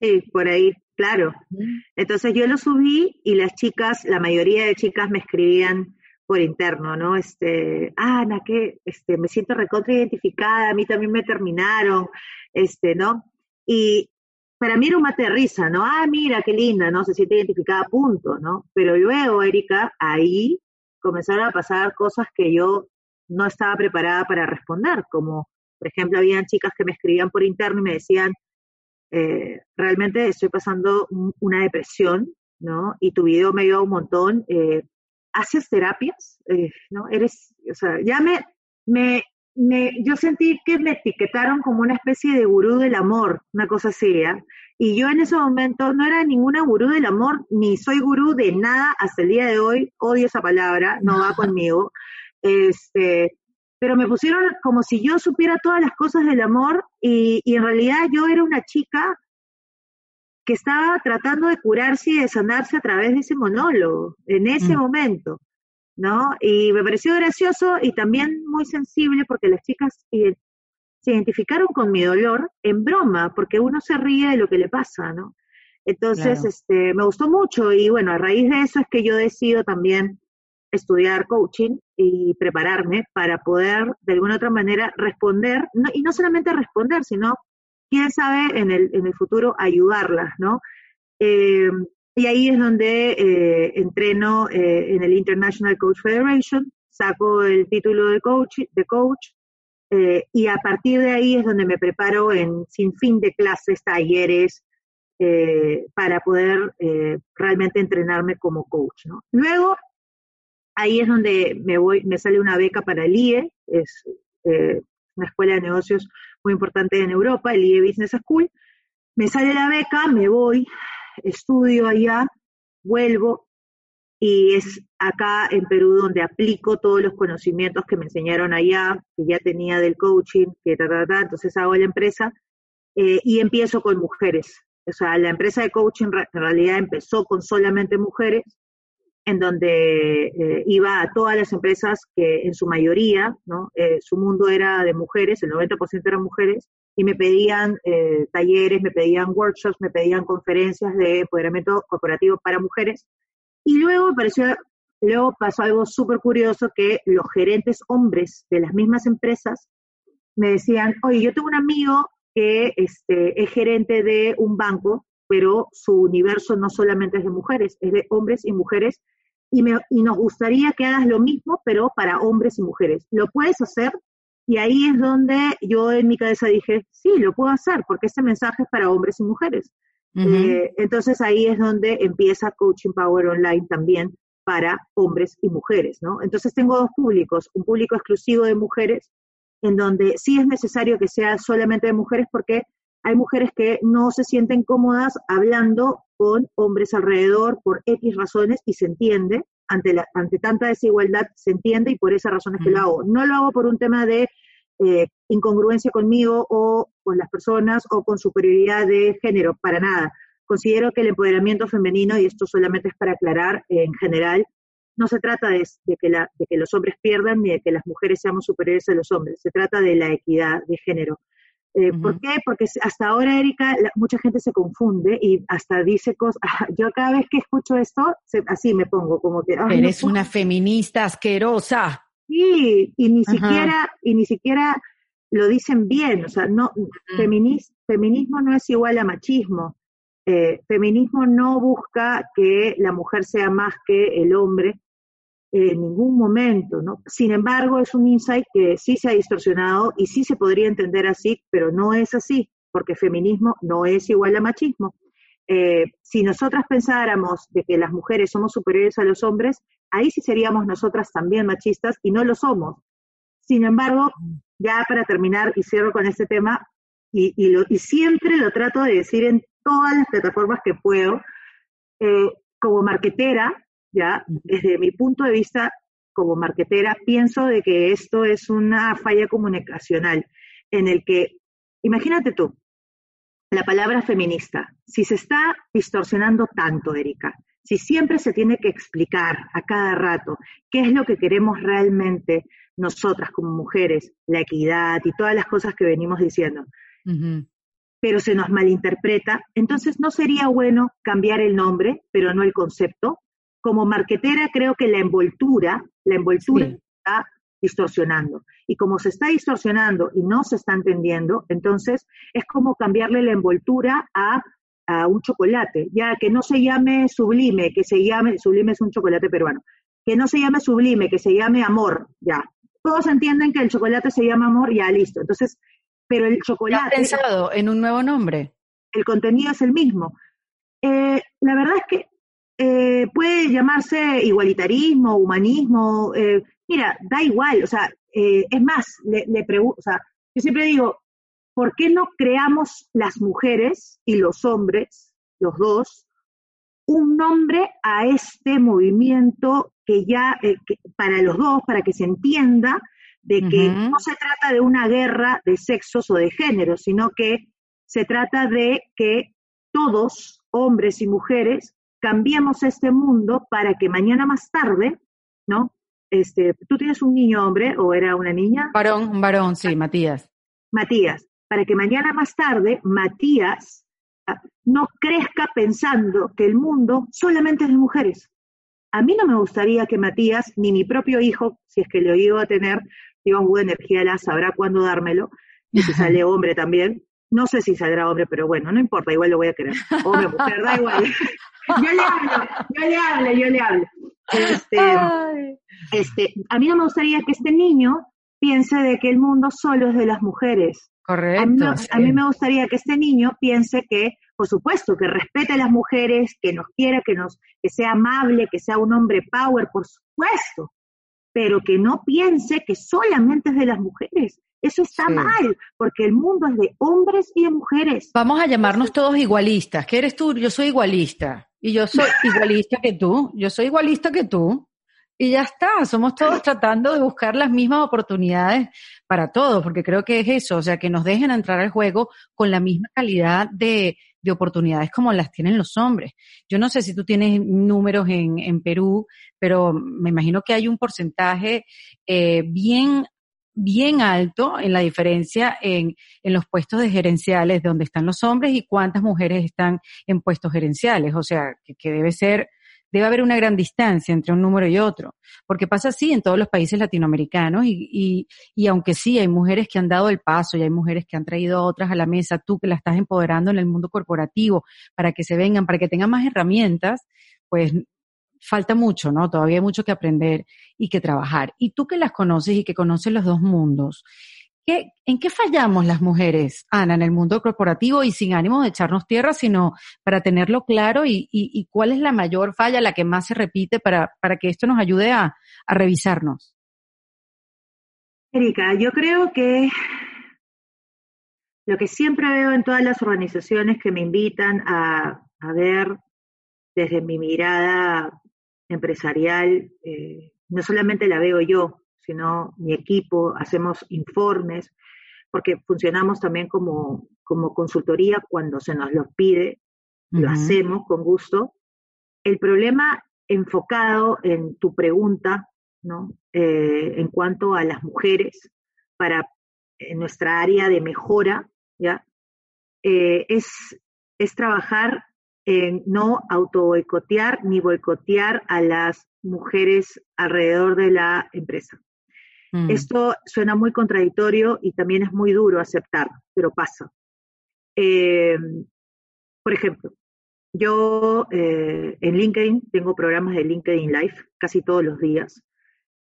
Sí, por ahí, claro. Entonces yo lo subí y las chicas, la mayoría de chicas me escribían por interno, ¿no? Este, ah, Ana, que este, me siento recontra identificada, a mí también me terminaron, este, ¿no? Y para mí era un mate de risa, ¿no? Ah, mira, qué linda, ¿no? Se siente identificada, punto, ¿no? Pero luego, Erika, ahí comenzaron a pasar cosas que yo no estaba preparada para responder, como, por ejemplo, habían chicas que me escribían por interno y me decían, eh, realmente estoy pasando una depresión, ¿no? Y tu video me ayudó un montón. Eh, ¿Haces terapias? Eh, ¿No? Eres, o sea, ya me, me me, yo sentí que me etiquetaron como una especie de gurú del amor, una cosa así. Y yo en ese momento no era ninguna gurú del amor, ni soy gurú de nada hasta el día de hoy, odio esa palabra, no va conmigo. Este, pero me pusieron como si yo supiera todas las cosas del amor y, y en realidad yo era una chica que estaba tratando de curarse y de sanarse a través de ese monólogo, en ese mm. momento. ¿no? Y me pareció gracioso y también muy sensible porque las chicas se identificaron con mi dolor en broma, porque uno se ríe de lo que le pasa, ¿no? Entonces, este, me gustó mucho y bueno, a raíz de eso es que yo decido también estudiar coaching y prepararme para poder de alguna otra manera responder, y no solamente responder, sino, quién sabe, en el, en el futuro ayudarlas, ¿no? Eh, y ahí es donde eh, entreno eh, en el International Coach Federation, saco el título de coach, de coach eh, y a partir de ahí es donde me preparo en sin fin de clases, talleres, para poder realmente entrenarme como coach. ¿no? Luego, ahí es donde me, voy, me sale una beca para el IE, es una escuela de negocios muy importante en Europa, el IE Business School. Me sale la beca, me voy estudio allá, vuelvo y es acá en Perú donde aplico todos los conocimientos que me enseñaron allá, que ya tenía del coaching, que ta, ta, ta, entonces hago la empresa eh, y empiezo con mujeres. O sea, la empresa de coaching en realidad empezó con solamente mujeres, en donde eh, iba a todas las empresas que en su mayoría, ¿no? Eh, su mundo era de mujeres, el 90% eran mujeres, y me pedían eh, talleres, me pedían workshops, me pedían conferencias de empoderamiento corporativo para mujeres. Y luego me pareció, luego pasó algo súper curioso que los gerentes hombres de las mismas empresas me decían, oye, yo tengo un amigo que este, es gerente de un banco, pero su universo no solamente es de mujeres, es de hombres y mujeres, y, me, y nos gustaría que hagas lo mismo, pero para hombres y mujeres. ¿Lo puedes hacer? Y ahí es donde yo en mi cabeza dije, sí, lo puedo hacer, porque este mensaje es para hombres y mujeres. Eh, entonces ahí es donde empieza Coaching Power Online también para hombres y mujeres, ¿no? Entonces tengo dos públicos, un público exclusivo de mujeres, en donde sí es necesario que sea solamente de mujeres porque hay mujeres que no se sienten cómodas hablando con hombres alrededor por X razones y se entiende, ante, la, ante tanta desigualdad se entiende y por esas razones que lo hago. No lo hago por un tema de eh, incongruencia conmigo o con las personas o con superioridad de género, para nada. Considero que el empoderamiento femenino, y esto solamente es para aclarar en general, no se trata de, que la, de que los hombres pierdan ni de que las mujeres seamos superiores a los hombres, se trata de la equidad de género. Eh, ¿Por qué? Porque hasta ahora, Erika, mucha gente se confunde y hasta dice cosas. Yo cada vez que escucho esto, así me pongo como que. Eres una feminista asquerosa. Sí, y ni siquiera, y ni siquiera lo dicen bien. O sea, no, feminismo no es igual a machismo. Eh, feminismo no busca que la mujer sea más que el hombre, en ningún momento, ¿no? Sin embargo, es un insight que sí se ha distorsionado y sí se podría entender así, pero no es así, porque feminismo no es igual a machismo. Eh, si nosotras pensáramos de que las mujeres somos superiores a los hombres, ahí sí seríamos nosotras también machistas y no lo somos. Sin embargo, ya para terminar y cierro con este tema, y, y, siempre lo trato de decir en todas las plataformas que puedo, eh, como marquetera, ya, desde mi punto de vista como marquetera, pienso de que esto es una falla comunicacional en el que, imagínate tú, la palabra feminista, si se está distorsionando tanto, Erika, si siempre se tiene que explicar a cada rato qué es lo que queremos realmente nosotras como mujeres, la equidad y todas las cosas que venimos diciendo, pero se nos malinterpreta, entonces no sería bueno cambiar el nombre, pero no el concepto. Como marquetera creo que la envoltura, la envoltura está distorsionando. Y como se está distorsionando y no se está entendiendo, entonces es como cambiarle la envoltura a, a un chocolate, ya que no se llame sublime, que se llame, sublime es un chocolate peruano, que no se llame sublime, que se llame amor, ya. Todos entienden que el chocolate se llama amor, ya listo. Entonces, pero el chocolate... ¿Has pensado en un nuevo nombre? El contenido es el mismo. Eh, la verdad es que eh, puede llamarse igualitarismo, humanismo, eh, mira, da igual, o sea, es más, le, le pregunto, o sea, yo siempre digo, ¿por qué no creamos las mujeres y los hombres, los dos, un nombre a este movimiento que ya, para los dos, para que se entienda de que no se trata de una guerra de sexos o de género, sino que se trata de que todos, hombres y mujeres, cambiemos este mundo para que mañana más tarde, ¿no? Este, ¿Tú tienes un niño hombre o era una niña? Varón, un varón, sí, Matías. Matías, para que mañana más tarde Matías ah, no crezca pensando que el mundo solamente es de mujeres. A mí no me gustaría que Matías, ni mi propio hijo, si es que lo iba a tener, Dios, buena energía, la sabrá cuándo dármelo, y si sale hombre también. No sé si saldrá hombre, pero bueno, no importa, igual lo voy a querer. Hombre, mujer, da igual. yo le hablo, yo le hablo, yo le hablo. Este, este, a mí no me gustaría que este niño piense de que el mundo solo es de las mujeres. Correcto. A mí, me gustaría que este niño piense que, por supuesto, que respete a las mujeres, que nos quiera, que nos, que sea amable, que sea un hombre power, por supuesto pero que no piense que solamente es de las mujeres. Eso está mal, porque el mundo es de hombres y de mujeres. Vamos a llamarnos todos igualistas. ¿Qué eres tú? Yo soy igualista. Y yo soy igualista que tú. Yo soy igualista que tú. Y ya está, somos todos tratando de buscar las mismas oportunidades para todos, porque creo que es eso, o sea, que nos dejen entrar al juego con la misma calidad de, de oportunidades como las tienen los hombres. Yo no sé si tú tienes números en, en Perú, pero me imagino que hay un porcentaje eh, bien bien alto en la diferencia en, en los puestos de gerenciales donde están los hombres y cuántas mujeres están en puestos gerenciales. O sea, que, que debe ser debe haber una gran distancia entre un número y otro, porque pasa así en todos los países latinoamericanos y, y, y, aunque sí hay mujeres que han dado el paso y hay mujeres que han traído a otras a la mesa, tú que la estás empoderando en el mundo corporativo para que se vengan, para que tengan más herramientas, pues falta mucho, ¿no? Todavía hay mucho que aprender y que trabajar. Y tú que las conoces y que conoces los dos mundos, ¿En qué fallamos las mujeres, Ana, en el mundo corporativo y sin ánimo de echarnos tierra, sino para tenerlo claro y, cuál es la mayor falla, la que más se repite para, para que esto nos ayude a, revisarnos? Erika, yo creo que lo que siempre veo en todas las organizaciones que me invitan a, ver desde mi mirada empresarial, eh, no solamente la veo yo, sino mi equipo, hacemos informes, porque funcionamos también como, como consultoría cuando se nos lo pide, lo hacemos con gusto. El problema enfocado en tu pregunta, ¿no? Eh, en cuanto a las mujeres, para en nuestra área de mejora, ¿ya? Eh, es, es trabajar en no auto boicotear ni boicotear a las mujeres alrededor de la empresa. Mm. Esto suena muy contradictorio y también es muy duro aceptar, pero pasa. Eh, por ejemplo, yo eh, en LinkedIn tengo programas de LinkedIn Live casi todos los días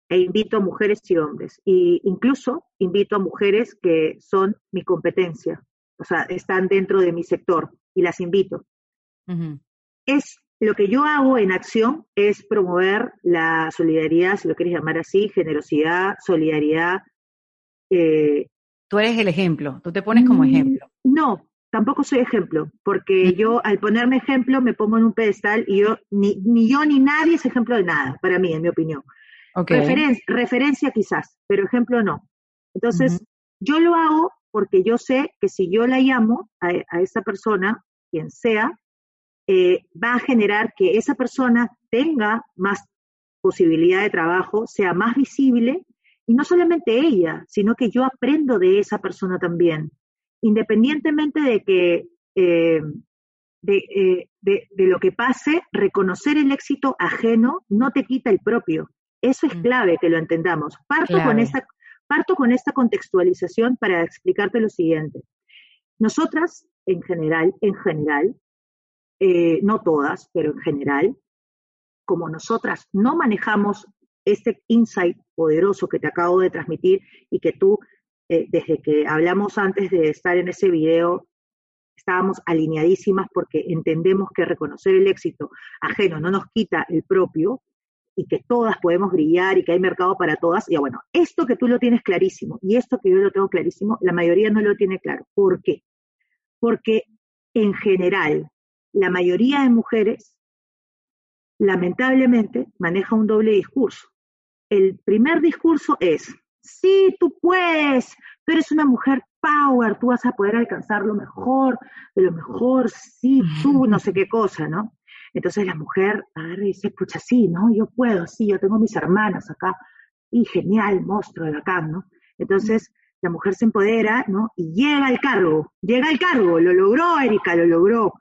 e invito a mujeres y hombres. E incluso invito a mujeres que son mi competencia, o sea, están dentro de mi sector y las invito. Es lo que yo hago en acción es promover la solidaridad, si lo quieres llamar así, generosidad, solidaridad, Eh, tú eres el ejemplo, tú te pones como mm, ejemplo. No, tampoco soy ejemplo, porque yo al ponerme ejemplo me pongo en un pedestal y yo, ni, ni yo ni nadie es ejemplo de nada, para mí, en mi opinión. referencia quizás, pero ejemplo no. Entonces, yo lo hago porque yo sé que si yo la llamo a, a esa persona, quien sea, eh, va a generar que esa persona tenga más posibilidad de trabajo, sea más visible, y no solamente ella, sino que yo aprendo de esa persona también, independientemente de que eh, eh, de, lo que pase, reconocer el éxito ajeno no te quita el propio. Eso es mm. clave que lo entendamos. Parto con esta, parto con esta contextualización para explicarte lo siguiente. Nosotras, en general, en general, eh, no todas, pero en general, como nosotras no manejamos este insight poderoso que te acabo de transmitir y que tú, eh, desde que hablamos antes de estar en ese video, estábamos alineadísimas porque entendemos que reconocer el éxito ajeno no nos quita el propio y que todas podemos brillar y que hay mercado para todas. Y bueno, esto que tú lo tienes clarísimo y esto que yo lo tengo clarísimo, la mayoría no lo tiene claro. ¿Por qué? Porque en general, la mayoría de mujeres lamentablemente maneja un doble discurso. El primer discurso es, sí, tú puedes, tú eres una mujer power, tú vas a poder alcanzar lo mejor, de lo mejor, sí, tú, no sé qué cosa, ¿no? Entonces la mujer agarra y dice, pucha, sí, ¿no? Yo puedo, sí, yo tengo mis hermanas acá, y genial, monstruo de acá, ¿no? Entonces la mujer se empodera, ¿no? Y llega al cargo, llega al cargo, lo logró, Erika, lo logró.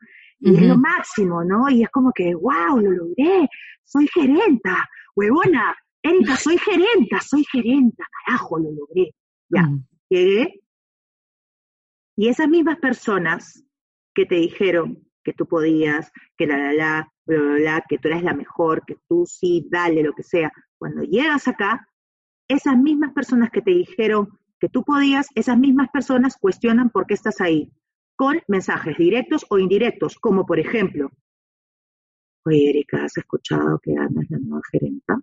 Y es lo máximo, ¿no? Y es como que, wow, lo logré, soy gerenta, huevona, Erika, soy gerenta, soy gerenta, carajo, lo logré. Ya, llegué. Y esas mismas personas que te dijeron que tú podías, que la, la, la, bla, bla, bla, que tú eres la mejor, que tú sí, dale, lo que sea. Cuando llegas acá, esas mismas personas que te dijeron que tú podías, esas mismas personas cuestionan por qué estás ahí con mensajes directos o indirectos, como por ejemplo, oye Erika, ¿has escuchado que Ana es la nueva gerenta?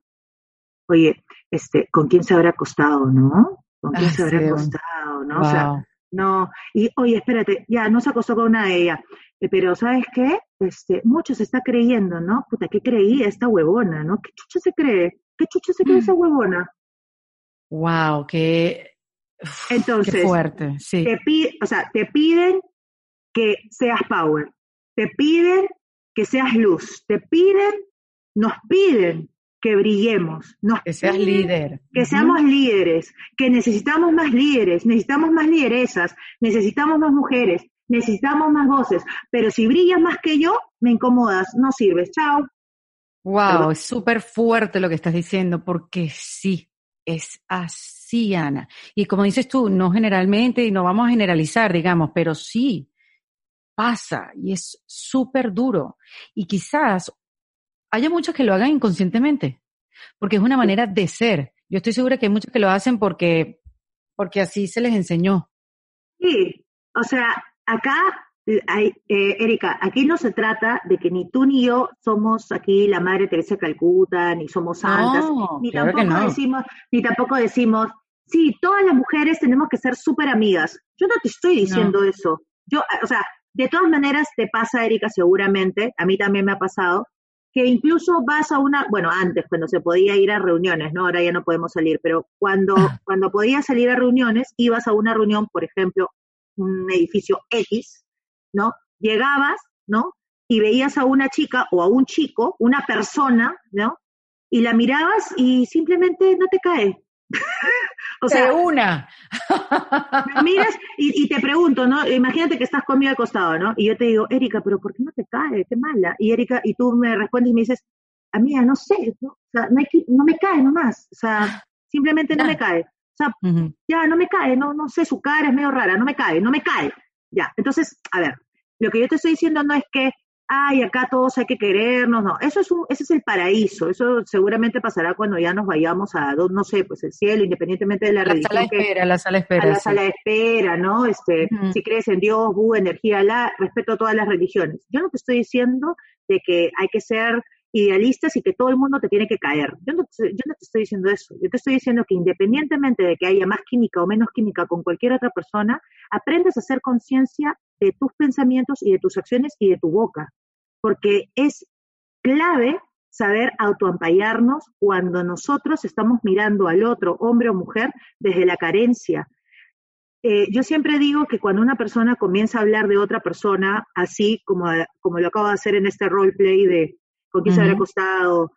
Oye, este, ¿con quién se habrá acostado, no? ¿Con quién se habrá acostado, no? O sea, no, y oye, espérate, ya no se acostó con una de ellas, eh, pero ¿sabes qué? Este, mucho se está creyendo, ¿no? Puta, ¿qué creía esta huevona, no? ¿Qué chucha se cree? ¿Qué chucha se cree mm. esa huevona? Wow, qué, Entonces, qué fuerte, sí. Te o sea, te piden que seas power, te piden que seas luz, te piden, nos piden que brillemos, nos que seas líder, que seamos líderes, que necesitamos más líderes, necesitamos más lideresas, necesitamos más mujeres, necesitamos más voces, pero si brillas más que yo, me incomodas, no sirves, chao. Wow, es súper fuerte lo que estás diciendo, porque sí, es así, Ana. Y como dices tú, no generalmente, y no vamos a generalizar, digamos, pero sí, pasa y es súper duro. Y quizás haya muchos que lo hagan inconscientemente, porque es una manera de ser. Yo estoy segura que hay muchos que lo hacen porque, porque así se les enseñó. Sí, o sea, acá, hay, eh, Erika, aquí no se trata de que ni tú ni yo somos aquí la Madre Teresa de Calcuta, ni somos santas, ni, tampoco decimos, ni tampoco decimos, sí, todas las mujeres tenemos que ser súper amigas. Yo no te estoy diciendo eso. Yo, o sea, de todas maneras, te pasa, Erika, seguramente, a mí también me ha pasado, que incluso vas a una, bueno, antes, cuando se podía ir a reuniones, ¿no? Ahora ya no podemos salir, pero cuando, cuando podías salir a reuniones, ibas a una reunión, por ejemplo, un edificio X, ¿no? Llegabas, ¿no? Y veías a una chica o a un chico, una persona, ¿no? Y la mirabas y simplemente no te cae, o sea, una. me miras y, te pregunto, ¿no? Imagínate que estás conmigo al costado, ¿no? Y yo te digo, Erika, pero ¿por qué no te cae? Qué mala. Y Erika, y tú me respondes y me dices, amiga, no sé, ¿no? O sea, no, me cae nomás. O sea, simplemente no me cae. O sea, ya no me cae, no, no sé, su cara es medio rara, no me cae, no me cae. Ya, entonces, a ver, lo que yo te estoy diciendo no es que ay, acá todos hay que querernos, no, eso es un, ese es el paraíso, eso seguramente pasará cuando ya nos vayamos a, no sé, pues el cielo, independientemente de la, la religión. Sala de espera, la sala espera. A la sala de espera, ¿no? Este, si crees en Dios, Bu, energía, la, respeto a todas las religiones. Yo no te estoy diciendo de que hay que ser idealistas y que todo el mundo te tiene que caer. Yo no, yo no te estoy diciendo eso. Yo te estoy diciendo que independientemente de que haya más química o menos química con cualquier otra persona, aprendes a hacer conciencia de tus pensamientos y de tus acciones y de tu boca. Porque es clave saber autoampallarnos cuando nosotros estamos mirando al otro, hombre o mujer, desde la carencia. Eh, yo siempre digo que cuando una persona comienza a hablar de otra persona, así como, como lo acabo de hacer en este roleplay de con quién se habrá acostado,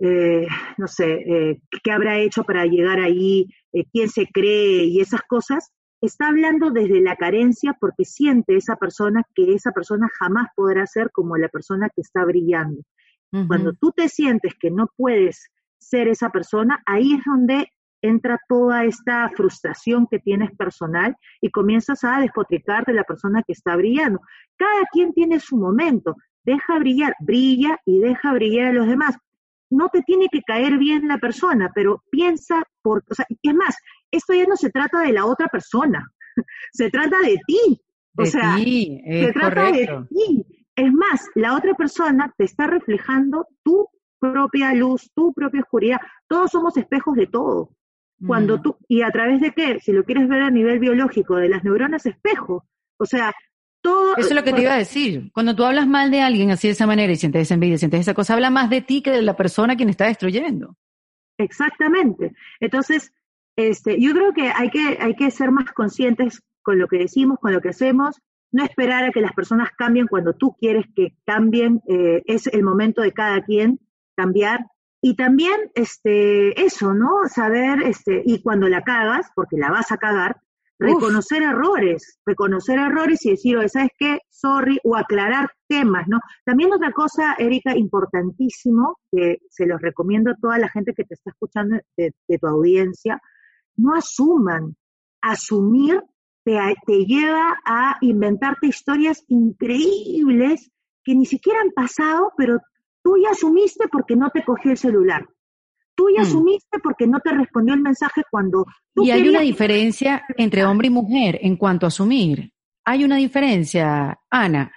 eh, no sé, eh, qué habrá hecho para llegar ahí, quién se cree y esas cosas, está hablando desde la carencia porque siente esa persona que esa persona jamás podrá ser como la persona que está brillando. Cuando tú te sientes que no puedes ser esa persona, ahí es donde entra toda esta frustración que tienes personal y comienzas a despotricar de la persona que está brillando. Cada quien tiene su momento, deja brillar, brilla y deja brillar a los demás. No te tiene que caer bien la persona, pero piensa o sea, es más, esto ya no se trata de la otra persona, se trata de ti. O sea, se trata de ti. Es más, la otra persona te está reflejando tu propia luz, tu propia oscuridad. Todos somos espejos de todo. Cuando mm. tú, y a través de qué, si lo quieres ver a nivel biológico, de las neuronas espejo. O sea, todo. Eso es lo que te iba a decir. Cuando tú hablas mal de alguien así de esa manera y sientes esa envidia, sientes esa cosa, habla más de ti que de la persona quien está destruyendo. Exactamente. Entonces, este, yo creo que hay que, hay que ser más conscientes con lo que decimos, con lo que hacemos, no esperar a que las personas cambien cuando tú quieres que cambien, eh, es el momento de cada quien cambiar. Y también este, eso, ¿no? Saber, este, y cuando la cagas, porque la vas a cagar, reconocer errores, reconocer errores y decir, oye, ¿sabes qué? Sorry, o aclarar temas, ¿no? También otra cosa, Erika, importantísimo, que se los recomiendo a toda la gente que te está escuchando de tu audiencia, no asuman. Asumir te, lleva a inventarte historias increíbles que ni siquiera han pasado, pero tú ya asumiste porque no te cogió el celular. Tú ya mm. asumiste porque no te respondió el mensaje cuando tú Y hay una diferencia entre hombre y mujer en cuanto a asumir. Hay una diferencia, Ana.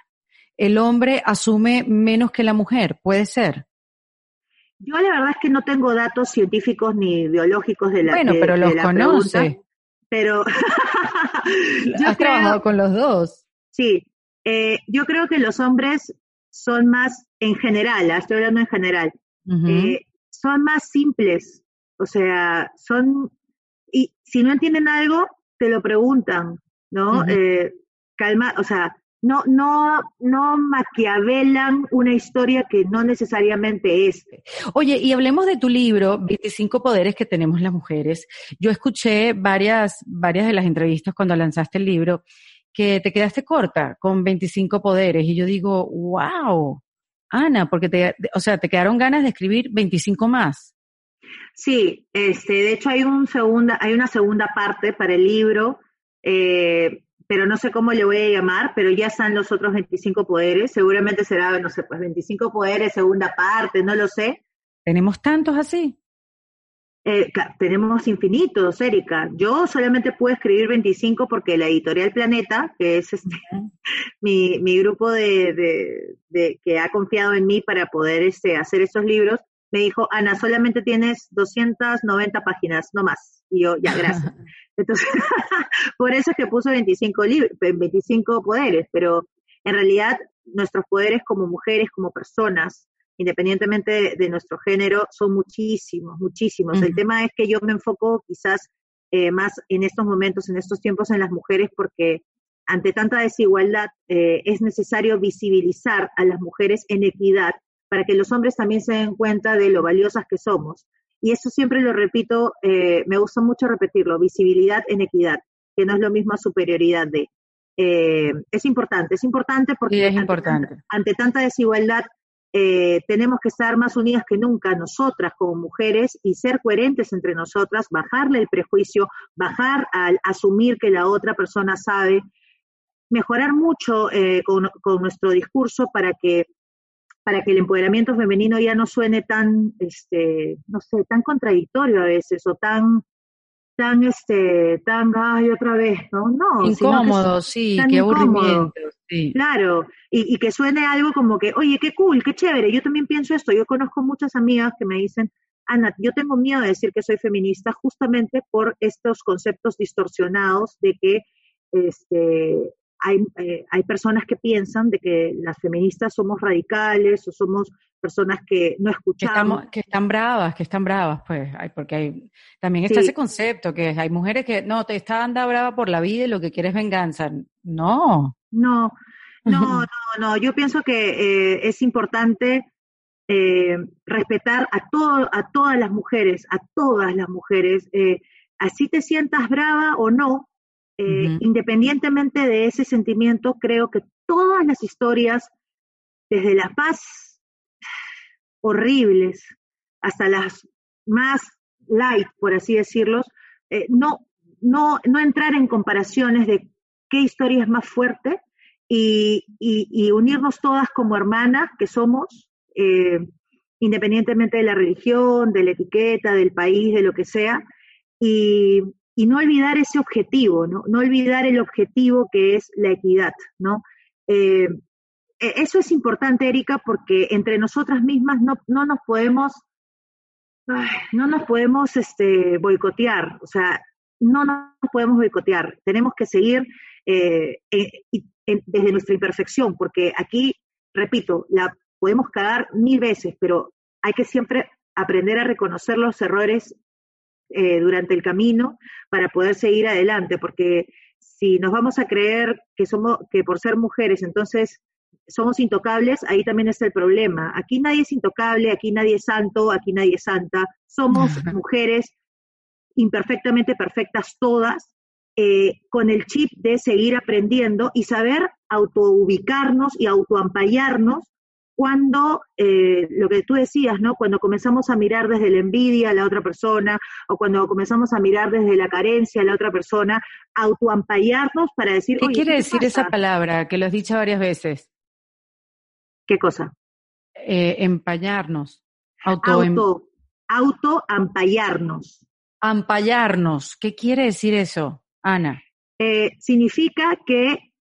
El hombre asume menos que la mujer, puede ser. Yo la verdad es que no tengo datos científicos ni biológicos de la Bueno, pero los conoce. pero yo Has trabajado con los dos. Sí, eh, yo creo que los hombres son más, en general, estoy hablando en general, eh, son más simples, o sea, son, y si no entienden algo, te lo preguntan, ¿no? Eh, calma, o sea, no, no, no maquiavelan una historia que no necesariamente es. Oye, y hablemos de tu libro, 25 poderes que tenemos las mujeres. Yo escuché varias, varias de las entrevistas cuando lanzaste el libro que te quedaste corta con 25 poderes y yo digo, wow, Ana, porque te, o sea, te quedaron ganas de escribir 25 más. Sí, este, de hecho hay un segunda, hay una segunda parte para el libro. Eh, pero no sé cómo le voy a llamar, pero ya están los otros 25 poderes, seguramente será, no sé, pues 25 poderes, segunda parte, no lo sé. ¿Tenemos tantos así? Eh, tenemos infinitos, Erika. Yo solamente pude escribir 25 porque la editorial Planeta, que es este, mi, mi, grupo de, de, que ha confiado en mí para poder este, hacer estos libros, me dijo, Ana, solamente tienes 290 páginas, no más. Y yo, ya, gracias. Entonces, por eso es que puso 25, 25 poderes, pero en realidad nuestros poderes como mujeres, como personas, independientemente de, nuestro género, son muchísimos, muchísimos. El tema es que yo me enfoco quizás eh, más en estos momentos, en estos tiempos, en las mujeres, porque ante tanta desigualdad eh, es necesario visibilizar a las mujeres en equidad para que los hombres también se den cuenta de lo valiosas que somos y eso siempre lo repito, eh, me gusta mucho repetirlo, visibilidad en equidad, que no es lo mismo a superioridad de. Eh, es importante, es importante porque es importante. Ante, tanta desigualdad eh, tenemos que estar más unidas que nunca, nosotras como mujeres, y ser coherentes entre nosotras, bajarle el prejuicio, bajar al asumir que la otra persona sabe, mejorar mucho con, nuestro discurso para que para que el empoderamiento femenino ya no suene tan, este, no sé, tan contradictorio a veces o tan, tan, este, tan, ay, otra vez, ¿no? No. Incómodo, sí, qué aburrimiento, sí. Claro, y, y que suene algo como que, oye, qué cool, qué chévere, yo también pienso esto, yo conozco muchas amigas que me dicen, Ana, yo tengo miedo de decir que soy feminista justamente por estos conceptos distorsionados de que este, hay, eh, hay personas que piensan de que las feministas somos radicales o somos personas que no escuchamos. Que, están bravas, que están bravas, pues, porque hay, también está ese concepto, que hay mujeres que, no, te está anda brava por la vida y lo que quieres es venganza. No. No, no, no, no. Yo pienso que eh, es importante eh, respetar a, todo, a todas las mujeres, a todas las mujeres, eh, así te sientas brava o no, eh, independientemente de ese sentimiento, creo que todas las historias, desde las más horribles hasta las más light, por así decirlo, no, no, no entrar en comparaciones de qué historia es más fuerte y, y unirnos todas como hermanas que somos eh, independientemente de la religión, de la etiqueta, del país, de lo que sea, y, no olvidar ese objetivo, ¿no? No olvidar el objetivo que es la equidad, ¿no? Eh, e, eso es importante, Erika, porque entre nosotras mismas no, no nos podemos, no nos podemos este, boicotear, o sea, no nos podemos boicotear, tenemos que seguir eh, desde nuestra imperfección, porque aquí, repito, la podemos cagar mil veces, pero hay que siempre aprender a reconocer los errores eh, durante el camino para poder seguir adelante, porque si nos vamos a creer que somos, que por ser mujeres, entonces somos intocables, ahí también está el problema. Aquí nadie es intocable, aquí nadie es santo, aquí nadie es santa. Somos mujeres imperfectamente perfectas todas, eh, con el chip de seguir aprendiendo y saber autoubicarnos y autoampallarnos cuando eh, lo que tú decías, ¿no? Cuando comenzamos a mirar desde la envidia a la otra persona, o cuando comenzamos a mirar desde la carencia a la otra persona, autoampallarnos para decir. ¿Qué quiere decir esa palabra? Que lo has dicho varias veces. ¿Qué cosa? Eh, empañarnos. Auto, em- auto, autoampallarnos. Ampallarnos. ¿Qué quiere decir eso, Ana? Eh, significa que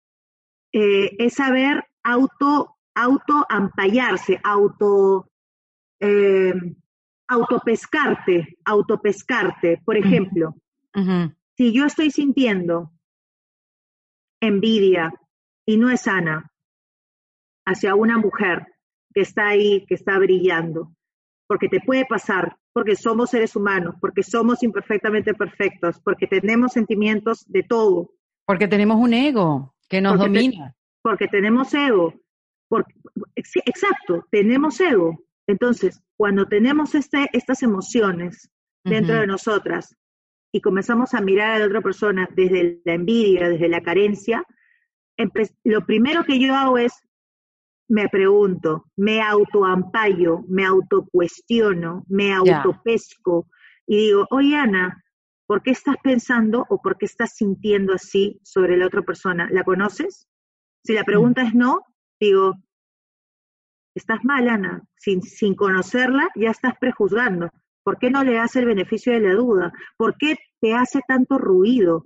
eh, es saber auto autoampallarse, auto, eh, autopescarte, autopescarte. Por ejemplo, si yo estoy sintiendo envidia y no es sana hacia una mujer que está ahí, que está brillando, porque te puede pasar, porque somos seres humanos, porque somos imperfectamente perfectos, porque tenemos sentimientos de todo. Porque tenemos un ego que nos domina. porque tenemos ego, exacto, tenemos ego. Entonces, cuando tenemos este, estas emociones dentro de nosotras y comenzamos a mirar a la otra persona desde la envidia, desde la carencia, lo primero que yo hago es, me pregunto, me autoampallo, me autocuestiono, me autopesco y digo, oye Ana, ¿por qué estás pensando o por qué estás sintiendo así sobre la otra persona? ¿La conoces? Si la pregunta es no, digo, estás mal, Ana, sin, sin conocerla ya estás prejuzgando. ¿Por qué no le hace el beneficio de la duda? ¿Por qué te hace tanto ruido?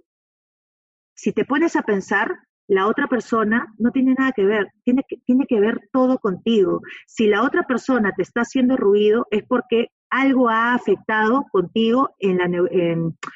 Si te pones a pensar, la otra persona no tiene nada que ver, tiene que, tiene que ver todo contigo. Si la otra persona te está haciendo ruido es porque algo ha afectado contigo en la,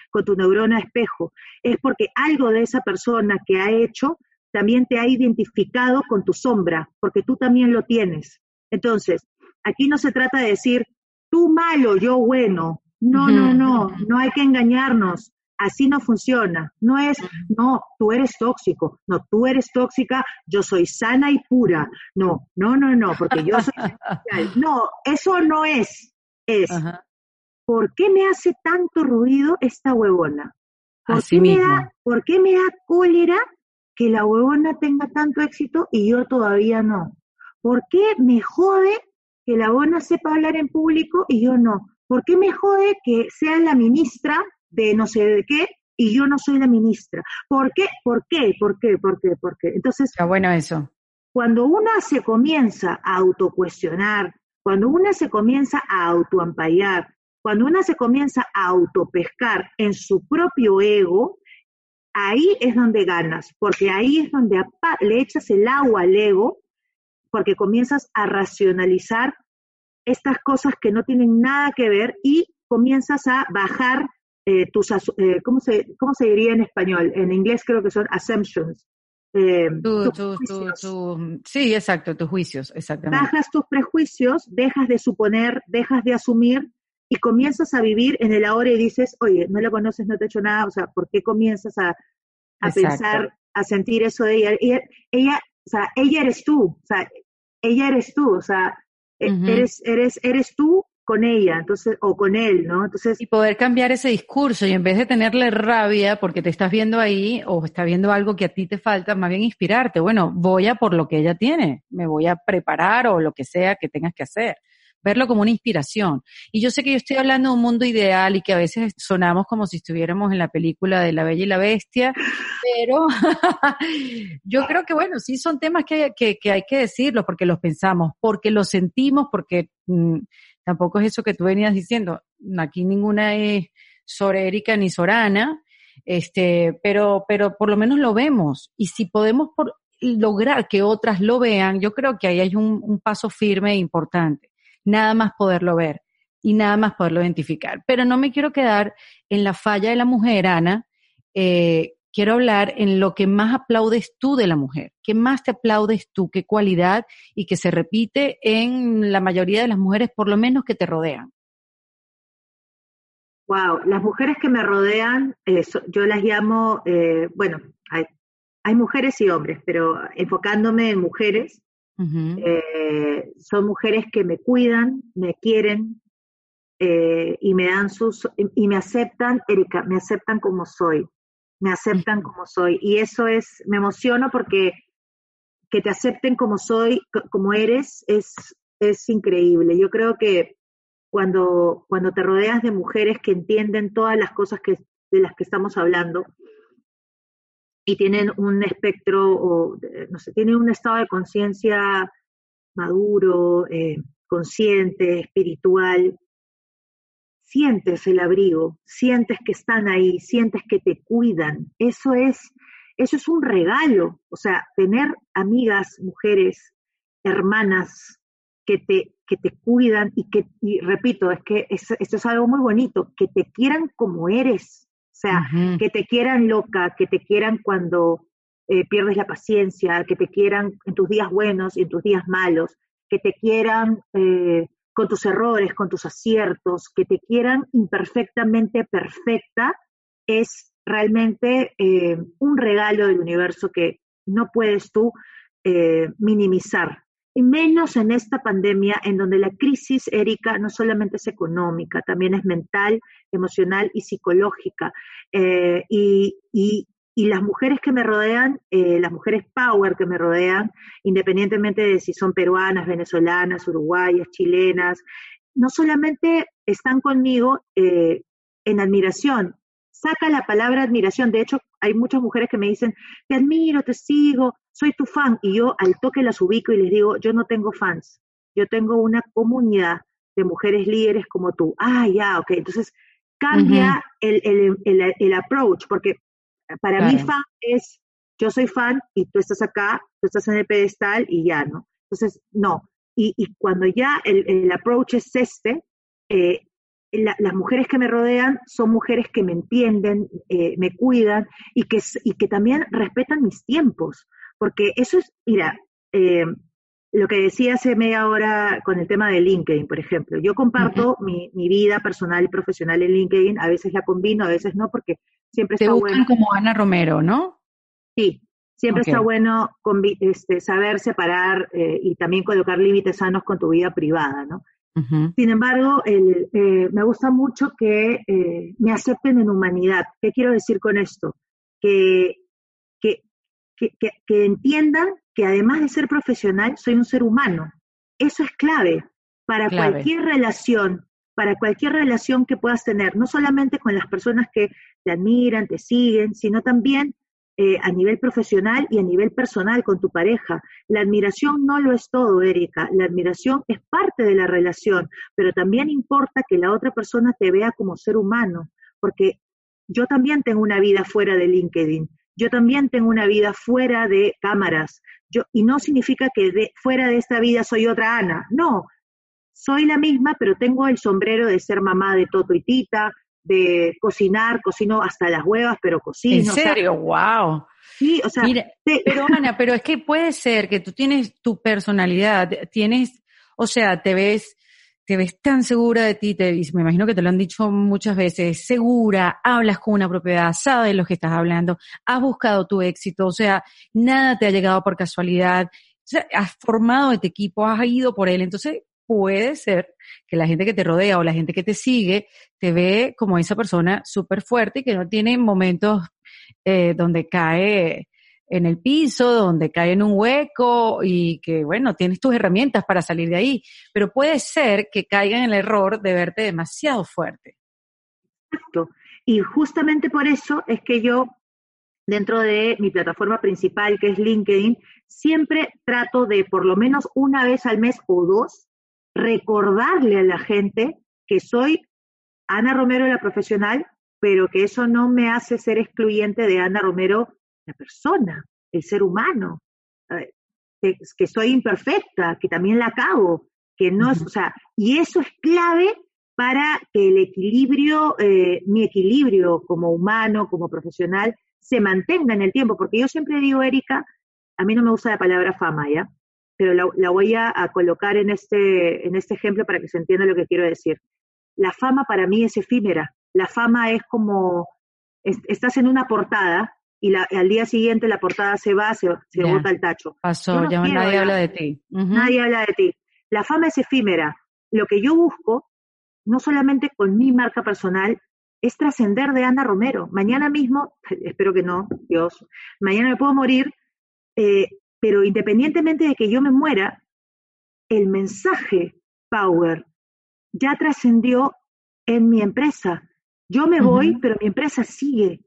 con tu neurona espejo. Es porque algo de esa persona que ha hecho también te ha identificado con tu sombra, porque tú también lo tienes. Entonces, aquí no se trata de decir, tú malo, yo bueno. No, no, no, no hay que engañarnos. Así no funciona. No es, no, tú eres tóxico. No, tú eres tóxica, yo soy sana y pura. No, no, no, no, porque yo soy... no, eso no es. Es, ¿por qué me hace tanto ruido esta huevona? ¿Por, qué me, da, ¿Por qué me da cólera que la huevona tenga tanto éxito y yo todavía no? ¿Por qué me jode que la huevona sepa hablar en público y yo no? ¿Por qué me jode que sea la ministra de no sé de qué y yo no soy la ministra? ¿Por qué? ¿Por qué? ¿Por qué? ¿Por qué? ¿Por qué? Entonces, está bueno eso. Cuando una se comienza a autocuestionar, cuando una se comienza a autoampallar, Cuando una se comienza a autopescar en su propio ego, ahí es donde ganas, porque ahí es donde le echas el agua al ego, porque comienzas a racionalizar estas cosas que no tienen nada que ver y comienzas a bajar eh, tus, eh, ¿cómo, se, ¿cómo se diría en español? En inglés creo que son assumptions. Eh, sí, exacto, tus juicios, exactamente. Bajas tus prejuicios, dejas de suponer, dejas de asumir y comienzas a vivir en el ahora y dices, oye, no la conoces, no te he hecho nada, o sea, ¿por qué comienzas a, a pensar, a sentir eso de ella? ella? Ella, o sea, ella eres tú, o sea, ella eres tú, o sea, e, eres, eres, eres tú con ella, entonces, o con él, ¿no? Entonces. Y poder cambiar ese discurso y en vez de tenerle rabia porque te estás viendo ahí o está viendo algo que a ti te falta, más bien inspirarte. Bueno, voy a por lo que ella tiene, me voy a preparar o lo que sea que tengas que hacer verlo como una inspiración. Y yo sé que yo estoy hablando de un mundo ideal y que a veces sonamos como si estuviéramos en la película de La Bella y la Bestia, pero yo creo que bueno, sí son temas que, que, hay que decirlos porque los pensamos, porque los sentimos, porque mm, tampoco es eso que tú venías diciendo. Aquí ninguna es Sorérica ni Sorana, este, pero, pero por lo menos lo vemos. Y si podemos por, lograr que otras lo vean, yo creo que ahí hay un, un paso firme e importante nada más poderlo ver y nada más poderlo identificar. Pero no me quiero quedar en la falla de la mujer, Ana. Eh, quiero hablar en lo que más aplaudes tú de la mujer. ¿Qué más te aplaudes tú? ¿Qué cualidad? Y que se repite en la mayoría de las mujeres, por lo menos que te rodean. Wow, las mujeres que me rodean, eh, yo las llamo, eh, bueno, hay, hay, mujeres y hombres, pero enfocándome en mujeres, eh, son mujeres que me cuidan, me quieren eh, y me dan sus y me aceptan, Erika, me aceptan como soy, me aceptan como soy. Y eso es, me emociono porque que te acepten como soy, como eres, es es increíble. Yo creo que cuando cuando te rodeas de mujeres que entienden todas las cosas que de las que estamos hablando, y tienen un espectro, o, no sé, tienen un estado de conciencia maduro, eh, consciente, espiritual, sientes el abrigo, sientes que están ahí, sientes que te cuidan. Eso es, eso es un regalo. O sea, tener amigas, mujeres, hermanas que te, que te cuidan y que, y repito, es que esto es algo muy bonito, que te quieran como eres, o sea, que te quieran loca, que te quieran cuando eh, pierdes la paciencia, que te quieran en tus días buenos y en tus días malos, que te quieran eh, con tus errores, con tus aciertos, que te quieran imperfectamente perfecta, es realmente eh, un regalo del universo que no puedes tú minimizar y menos en esta pandemia en donde la crisis, Erika, no solamente es económica, también es mental, emocional y psicológica. Eh, y, las mujeres que me rodean, eh, las mujeres power que me rodean, independientemente de si son peruanas, venezolanas, uruguayas, chilenas, no solamente están conmigo eh, en admiración, saca la palabra admiración. De hecho, hay muchas mujeres que me dicen, te admiro, te sigo, soy tu fan. Y yo al toque las ubico y les digo, yo no tengo fans, yo tengo una comunidad de mujeres líderes como tú. Ah, ya, ok. Entonces cambia el, el, el, approach, porque para mí fan es, yo soy fan y tú estás acá, tú estás en el pedestal y ya, ¿no? Entonces, no. Y, y cuando ya el, approach es este, eh, las mujeres que me rodean son mujeres que me entienden, eh, me cuidan y que, y que también respetan mis tiempos, porque eso es, mira, eh, lo que decía hace media hora con el tema de LinkedIn, por ejemplo, yo comparto mi, vida personal y profesional en LinkedIn, a veces la combino, a veces no, porque siempre Te está bueno. como Ana Romero, ¿no? Sí, siempre está bueno este, saber separar eh, y también colocar límites sanos con tu vida privada, ¿no? Sin embargo, el, eh, me gusta mucho que eh, me acepten en humanidad. ¿Qué quiero decir con esto? Que, que, que, entiendan que además de ser profesional, soy un ser humano. Eso es clave para cualquier relación, para cualquier relación que puedas tener, no solamente con las personas que te admiran, te siguen, sino también eh, a nivel profesional y a nivel personal con tu pareja. La admiración no lo es todo, Erika. La admiración es parte de la relación, pero también importa que la otra persona te vea como ser humano, porque yo también tengo una vida fuera de LinkedIn. Yo también tengo una vida fuera de cámaras. Yo, y no significa que de, fuera de esta vida soy otra Ana. No, soy la misma, pero tengo el sombrero de ser mamá de Toto y Tita, de cocinar, cocino hasta las huevas, pero cocino. ¿En serio? wow. Sí, o sea. Pero Ana, pero es que puede ser que tú tienes tu personalidad, tienes, o sea, te ves, te ves tan segura de ti, te, me imagino que te lo han dicho muchas veces, segura, hablas con una propiedad, sabes lo que estás hablando, has buscado tu éxito, o sea, nada te ha llegado por casualidad, has formado este equipo, has ido por él, entonces puede ser que la gente que te rodea o la gente que te sigue te ve como esa persona súper fuerte y que no tiene momentos eh, donde cae en el piso, donde cae en un hueco y que, bueno, tienes tus herramientas para salir de ahí. Pero puede ser que caiga en el error de verte demasiado fuerte. Exacto. Y justamente por eso es que yo, dentro de mi plataforma principal, que es LinkedIn, siempre trato de por lo menos una vez al mes o dos recordarle a la gente que soy Ana Romero la profesional, pero que eso no me hace ser excluyente de Ana Romero la persona, el ser humano, eh, que, soy imperfecta, que también la cago, que no es, o sea, y eso es clave para que el equilibrio, eh, mi equilibrio como humano, como profesional, se mantenga en el tiempo, porque yo siempre digo, Erika, a mí no me gusta la palabra fama, ¿ya? pero la, voy a, colocar en este, en este ejemplo para que se entienda lo que quiero decir. La fama para mí es efímera. La fama es como, estás en una portada y al día siguiente la portada se va, se, se bota el tacho. Pasó, ya nadie habla de ti. Nadie habla de ti. La fama es efímera. Lo que yo busco, no solamente con mi marca personal, es trascender de Ana Romero. Mañana mismo, espero que no, Dios, mañana me puedo morir, eh, pero independientemente de que yo me muera, el mensaje Power ya trascendió en mi empresa. Yo me voy, pero mi empresa sigue.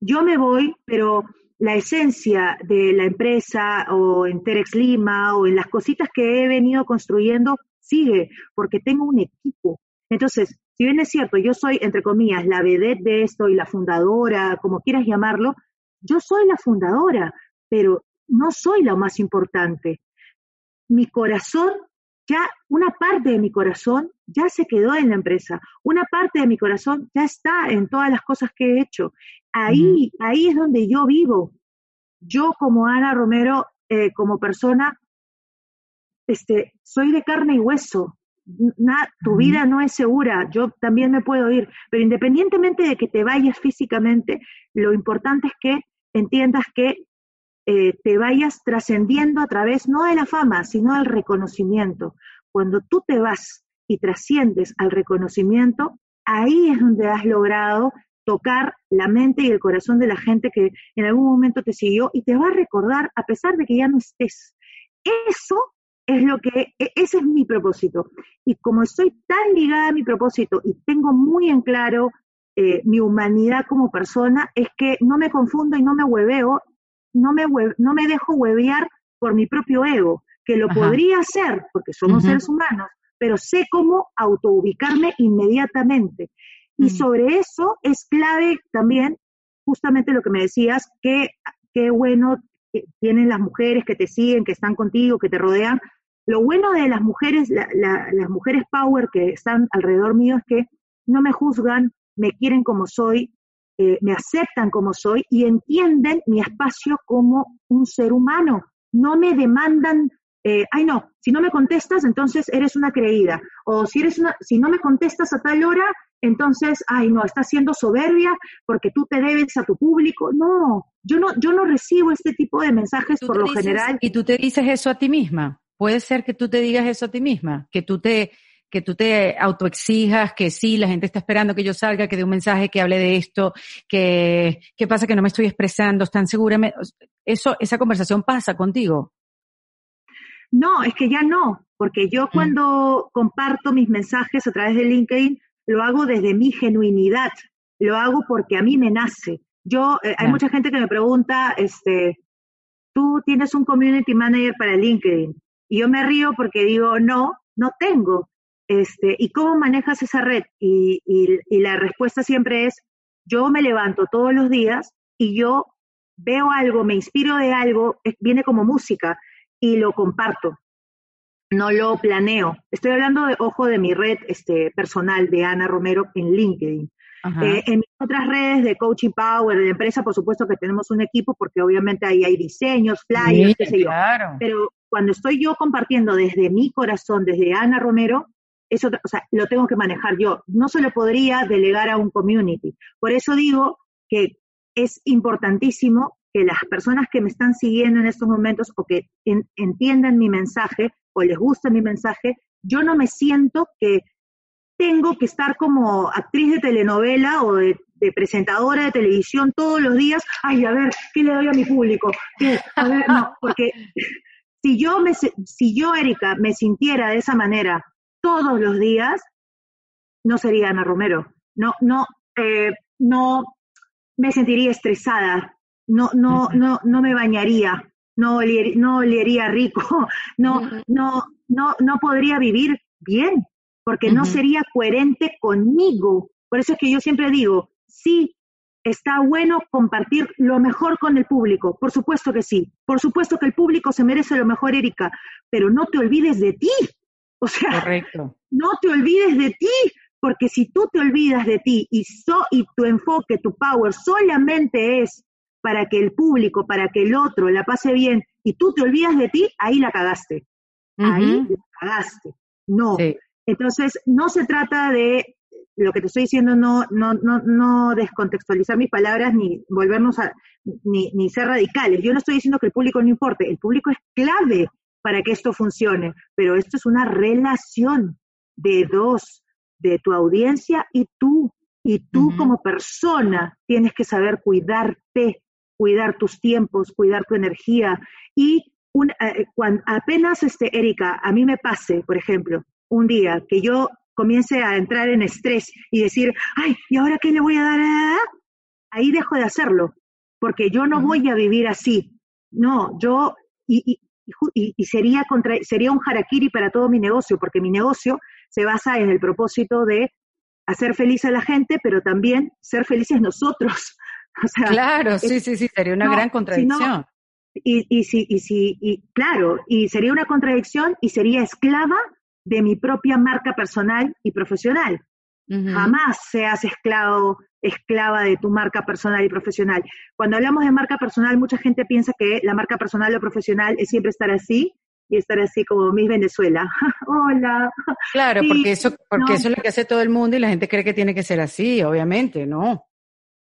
Yo me voy, pero la esencia de la empresa o en Terex Lima o en las cositas que he venido construyendo sigue, porque tengo un equipo. Entonces, si bien es cierto, yo soy, entre comillas, la vedette de esto y la fundadora, como quieras llamarlo, yo soy la fundadora, pero no soy lo más importante. Mi corazón, ya una parte de mi corazón ya se quedó en la empresa, una parte de mi corazón ya está en todas las cosas que he hecho. Ahí, ahí es donde yo vivo. Yo como Ana Romero, eh, como persona, este, soy de carne y hueso. tu vida no es segura, yo también me puedo ir, pero independientemente de que te vayas físicamente, lo importante es que entiendas que eh, te vayas trascendiendo a través no de la fama, sino del reconocimiento. Cuando tú te vas y trasciendes al reconocimiento, ahí es donde has logrado tocar la mente y el corazón de la gente que en algún momento te siguió y te va a recordar a pesar de que ya no estés. Eso es lo que, e, ese es mi propósito. Y como estoy tan ligada a mi propósito y tengo muy en claro eh, mi humanidad como persona, es que no me confundo y no me hueveo no me, no me dejo huevear por mi propio ego, que lo podría hacer porque somos seres humanos, pero sé cómo autoubicarme inmediatamente. Y sobre eso es clave también, justamente lo que me decías, que qué bueno tienen las mujeres que te siguen, que están contigo, que te rodean. Lo bueno de las mujeres, las mujeres power que están alrededor mío es que no me juzgan, me quieren como soy, eh, me aceptan como soy y entienden mi espacio como un ser humano. No me demandan, eh, ay no, si no me contestas, entonces eres una creída. O si, eres una, si no me contestas a tal hora, entonces, ay no, estás siendo soberbia porque tú te debes a tu público. No, yo no, yo no recibo este tipo de mensajes por lo general. Y tú te dices eso a ti misma. Puede ser que tú te digas eso a ti misma, que tú te que tú te autoexijas, que sí, la gente está esperando que yo salga, que dé un mensaje, que hable de esto, que, ¿qué pasa que no me estoy expresando? ¿Están segura? Eso, esa conversación pasa contigo. No, es que ya no, porque yo mm. cuando comparto mis mensajes a través de LinkedIn, lo hago desde mi genuinidad, lo hago porque a mí me nace, Yo, eh, hay mucha gente que me pregunta, este, tú tienes un community manager para LinkedIn. Y yo me río porque digo, no, no tengo. Este, ¿Y cómo manejas esa red? Y, y la respuesta siempre es, yo me levanto todos los días y yo veo algo, me inspiro de algo, viene como música y lo comparto. No lo planeo. Estoy hablando de, ojo, de mi red este, personal de Ana Romero en LinkedIn. Eh, en otras redes de Coaching Power, de empresa, por supuesto que tenemos un equipo porque obviamente ahí hay diseños, flyers, qué sé yo. Pero cuando estoy yo compartiendo desde mi corazón, desde Ana Romero, eso, o sea, lo tengo que manejar yo. No se lo podría delegar a un community. Por eso digo que es importantísimo que las personas que me están siguiendo en estos momentos o que entiendan mi mensaje o les gusta mi mensaje, yo no me siento que tengo que estar como actriz de telenovela o de, presentadora de televisión todos los días, ay, a ver, ¿qué le doy a mi público? A ver, no, porque si yo, me, si yo, Erika, me sintiera de esa manera todos los días, no sería Ana Romero. No, no, eh, no me sentiría estresada, no, no, no, no me bañaría, no, olería, no olería rico, no, no, no, no podría vivir bien, porque no sería coherente conmigo. Por eso es que yo siempre digo, sí, está bueno compartir lo mejor con el público, por supuesto que sí, por supuesto que el público se merece lo mejor, Erika, pero no te olvides de ti. O sea, no te olvides de ti, porque si tú te olvidas de ti y, so, y tu enfoque, tu power solamente es para que el público, para que el otro la pase bien y tú te olvidas de ti, ahí la cagaste. Ahí la cagaste. No. Entonces, no se trata de lo que te estoy diciendo, no, no, no, no descontextualizar mis palabras ni volvernos a, ni, ni ser radicales. Yo no estoy diciendo que el público no importe, el público es clave para que esto funcione, pero esto es una relación de dos, de tu audiencia y tú. Y tú como persona tienes que saber cuidarte, cuidar tus tiempos, cuidar tu energía. Y un, eh, cuando, apenas, este, Erika, a mí me pase, por ejemplo, un día que yo comience a entrar en estrés y decir, ay, ¿y ahora qué le voy a dar? Ahí dejo de hacerlo, porque yo no voy a vivir así. No, yo, y, y, y, sería, contra, sería un harakiri para todo mi negocio, porque mi negocio se basa en el propósito de hacer feliz a la gente, pero también ser felices nosotros. claro, sí, sí, sí, sería una gran contradicción. y, y, sí, y, sí, y claro, y sería una contradicción y sería esclava de mi propia marca personal y profesional. Jamás seas esclavo, esclava de tu marca personal y profesional. Cuando hablamos de marca personal, mucha gente piensa que la marca personal o profesional es siempre estar así y estar así como Miss Venezuela. Hola. Claro, porque eso, porque eso es lo que hace todo el mundo y la gente cree que tiene que ser así, obviamente, ¿no?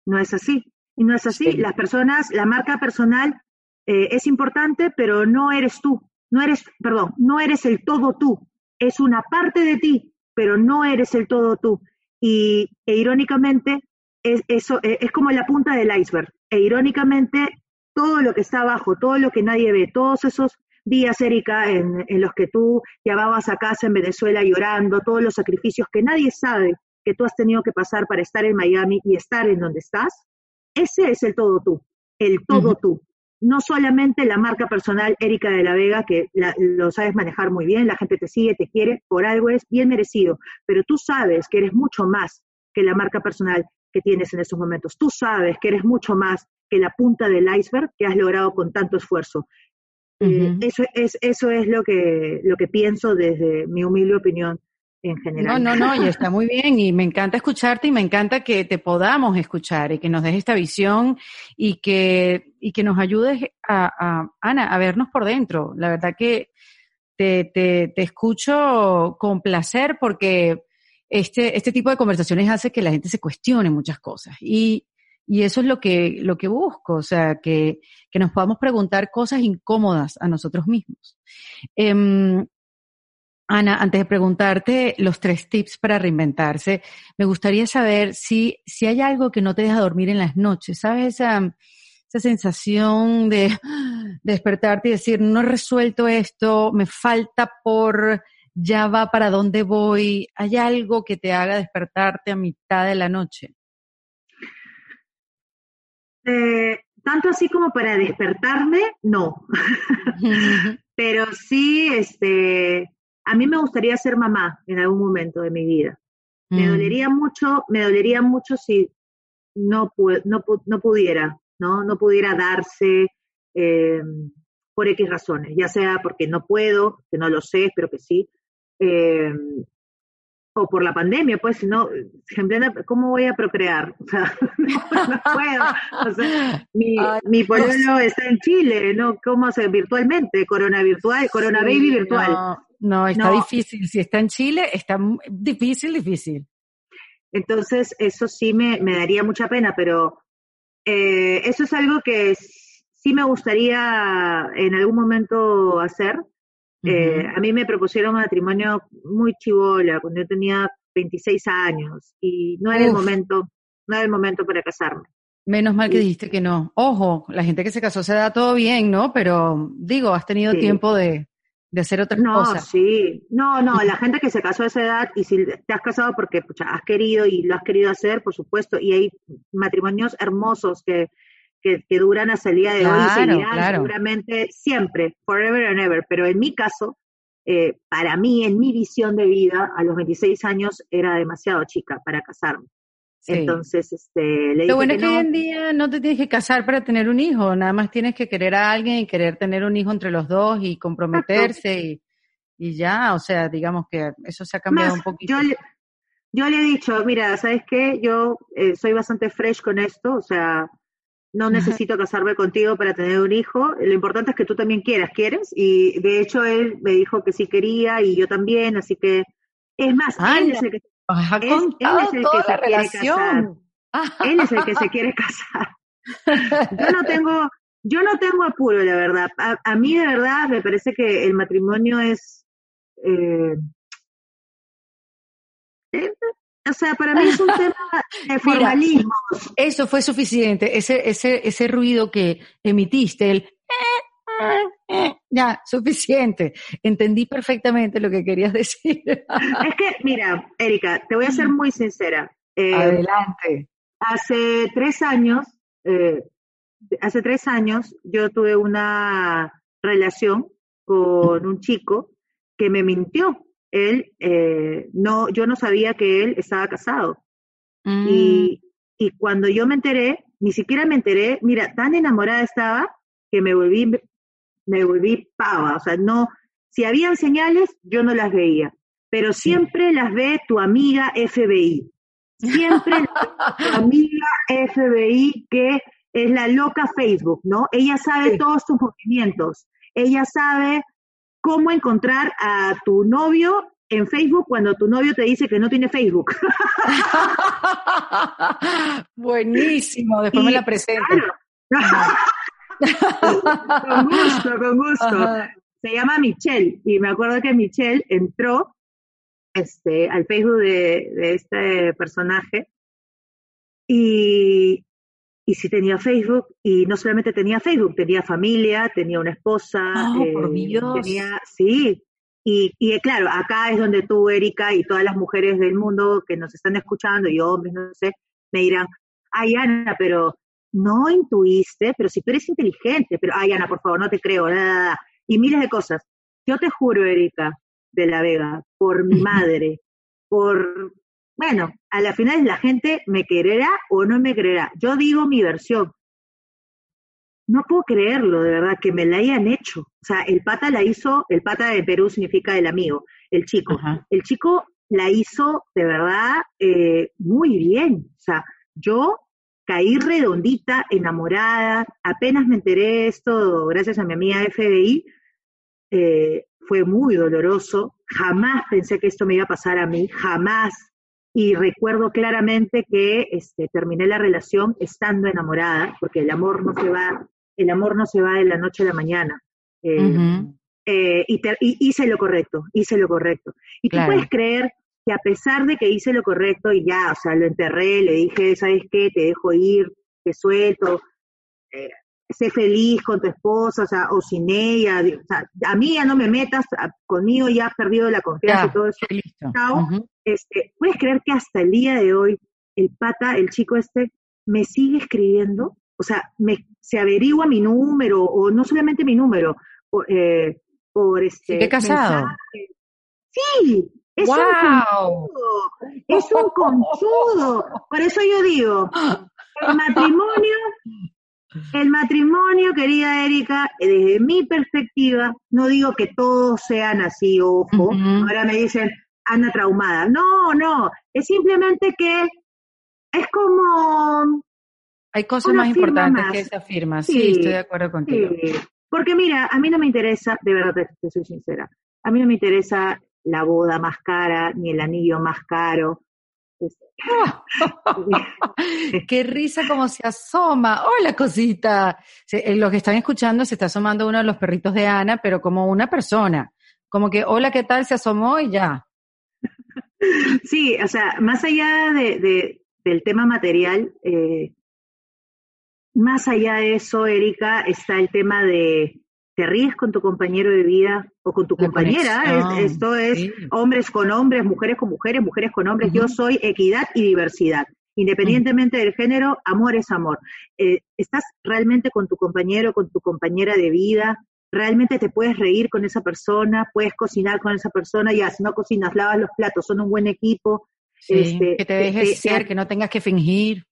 No es así. Y no es así. Las personas, la marca personal eh, es importante, pero no eres tú. No eres, perdón, no eres el todo tú. Es una parte de ti, pero no eres el todo tú. Y e irónicamente, es, eso e, es como la punta del iceberg. E irónicamente, todo lo que está abajo, todo lo que nadie ve, todos esos días, Erika, en, los que tú llamabas a casa en Venezuela llorando, todos los sacrificios que nadie sabe que tú has tenido que pasar para estar en Miami y estar en donde estás, ese es el todo tú, el todo tú. No solamente la marca personal Erika de la Vega, que lo sabes manejar muy bien, la gente te sigue, te quiere, por algo es bien merecido, pero tú sabes que eres mucho más que la marca personal que tienes en estos momentos. Tú sabes que eres mucho más que la punta del iceberg que has logrado con tanto esfuerzo. Eh, eso, es, eso es lo que, lo que pienso desde mi humilde opinión en general. No, no, no, y está muy bien y me encanta escucharte y me encanta que te podamos escuchar y que nos des esta visión y que, y que nos ayudes a, Ana, a vernos por dentro. La verdad que te, te, te escucho con placer porque este, este tipo de conversaciones hace que la gente se cuestione muchas cosas y y eso es lo que, lo que busco, o sea, que, que nos podamos preguntar cosas incómodas a nosotros mismos. Em, Ana, antes de preguntarte los tres tips para reinventarse, me gustaría saber si, si hay algo que no te deja dormir en las noches, ¿sabes? Esa, esa sensación de despertarte y decir, no he resuelto esto, me falta por, ya va para dónde voy. ¿Hay algo que te haga despertarte a mitad de la noche? Eh, tanto así como para despertarme, no. Pero sí, este, a mí me gustaría ser mamá en algún momento de mi vida. Me mm. dolería mucho, me dolería mucho si no, no, no pudiera, ¿no? No pudiera darse eh, por X razones, ya sea porque no puedo, que no lo sé, espero que sí, eh, o por la pandemia, pues, si no, ¿cómo voy a procrear? O sea, no, puedo. O sea, mi, mi pololo está en Chile, ¿no? ¿Cómo hace virtualmente? Corona virtual, Corona Baby virtual. No, está difícil. Si está en Chile, está difícil, difícil. Entonces, eso sí me, me daría mucha pena, pero eh, eso es algo que sí me gustaría en algún momento hacer. Eh, a mí me propusieron matrimonio muy chivola, cuando yo tenía 26 años, y no era el momento, no era el momento para casarme. Menos mal que dijiste que no. Ojo, la gente que se casó se da todo bien, ¿no? Pero digo, has tenido tiempo de, de hacer otras no, cosas. No, sí. No, no, la gente que se casó a esa edad y si te has casado porque pucha, has querido y lo has querido hacer, por supuesto, y hay matrimonios hermosos que, que, duran hasta el día de hoy y seguirán seguramente siempre, forever and ever. Pero en mi caso, eh, para mí, en mi visión de vida, a los 26 años era demasiado chica para casarme. Entonces, este, le Lo bueno es que hoy en día no te tienes que casar para tener un hijo, nada más tienes que querer a alguien y querer tener un hijo entre los dos y comprometerse y, y, ya, o sea, digamos que eso se ha cambiado un poquito. Yo le, yo le he dicho, mira, ¿sabes qué? Yo eh, soy bastante fresh con esto, o sea, no necesito casarme contigo para tener un hijo, lo importante es que tú también quieras, ¿quieres? Y de hecho él me dijo que sí quería y yo también, así que es más, él es el que él es el que se relación. Quiere él es el que se quiere casar. Yo no tengo, yo no tengo apuro, la verdad. A, mí de verdad me parece que el matrimonio es, eh, o sea, para mí es un tema de formalismo. eso fue suficiente, ese, ese, ese ruido que emitiste, el ya, suficiente. Entendí perfectamente lo que querías decir. Es que, mira, Erika, te voy a ser muy sincera. Eh, Adelante. Hace tres años, eh, hace tres años, yo tuve una relación con un chico que me mintió. Él, eh, no, yo no sabía que él estaba casado. Mm. Y, y cuando yo me enteré, ni siquiera me enteré, mira, tan enamorada estaba que me volví me volví pava, o sea, no, si habían señales, yo no las veía, pero siempre las ve tu amiga FBI, siempre tu amiga FBI que es la loca Facebook, ¿no? Ella sabe todos tus movimientos, ella sabe cómo encontrar a tu novio en Facebook cuando tu novio te dice que no tiene Facebook. Buenísimo, después me la presento. con gusto, con gusto. Se llama Michelle y me acuerdo que Michelle entró este, al Facebook de, este personaje y, y sí tenía Facebook y no solamente tenía Facebook, tenía familia, tenía una esposa. Oh, por eh, Tenía, sí, y, y, claro, acá es donde tú, Erika, y todas las mujeres del mundo que nos están escuchando, y hombres, no sé, me dirán, ay, Ana, pero no intuiste, pero si tú eres inteligente, pero, ay, Ana, por favor, no te creo, nada, y miles de cosas. Yo te juro, Erika, de la Vega, por mi madre, por, bueno, a la final la gente me quererá o no me creerá. Yo digo mi versión. No puedo creerlo, de verdad, que me la hayan hecho. O sea, el pata la hizo, el pata de Perú significa el amigo, el chico. El chico la hizo de verdad eh, muy bien. O sea, yo caí redondita, enamorada, apenas me enteré de esto gracias a mi amiga FBI, eh, fue muy doloroso, jamás pensé que esto me iba a pasar a mí, jamás, y recuerdo claramente que este, terminé la relación estando enamorada, porque el amor no se va, el amor no se va de la noche a la mañana. Eh, eh, y, hice lo correcto, hice lo correcto. Y tú puedes creer que a pesar de que hice lo correcto y ya, o sea, lo enterré, le dije, ¿sabes qué? Te dejo ir, te suelto, eh, sé feliz con tu esposa, o sea, o sin ella, o sea, a mí ya no me metas, conmigo ya has perdido la confianza y todo eso. Listo. Este, ¿Puedes creer que hasta el día de hoy el pata, el chico este, me sigue escribiendo? o sea, me, se averigua mi número, o no solamente mi número, eh, por este... ¿Sigue casado? Sí, es un conchudo, es un conchudo. Por eso yo digo, el matrimonio, el matrimonio, querida Erika, desde mi perspectiva, no digo que todos sean así, ojo, ahora me dicen, anda traumada. No, no, es simplemente que es como... Hay cosas más importantes que esa firma, sí, estoy de acuerdo contigo. Porque mira, a mí no me interesa, de verdad te soy sincera, a mí no me interesa la boda más cara, ni el anillo más caro. Qué risa como se asoma. Hola, cosita. Eh, los que están escuchando se está asomando uno de los perritos de Ana, pero como una persona. Como que, hola, ¿qué tal? Se asomó y ya. Sí, o sea, más allá de, del tema material, eh, más allá de eso, Erika, está el tema de te ríes con tu compañero de vida o con tu compañera. esto es hombres con hombres, mujeres con mujeres, mujeres con hombres. Yo soy equidad y diversidad. Independientemente del género, amor es amor. Eh, estás realmente con tu compañero, con tu compañera de vida, realmente te puedes reír con esa persona, puedes cocinar con esa persona, ya si no cocinas, lavas los platos, son un buen equipo. Este, que te dejes ser, que no tengas que fingir.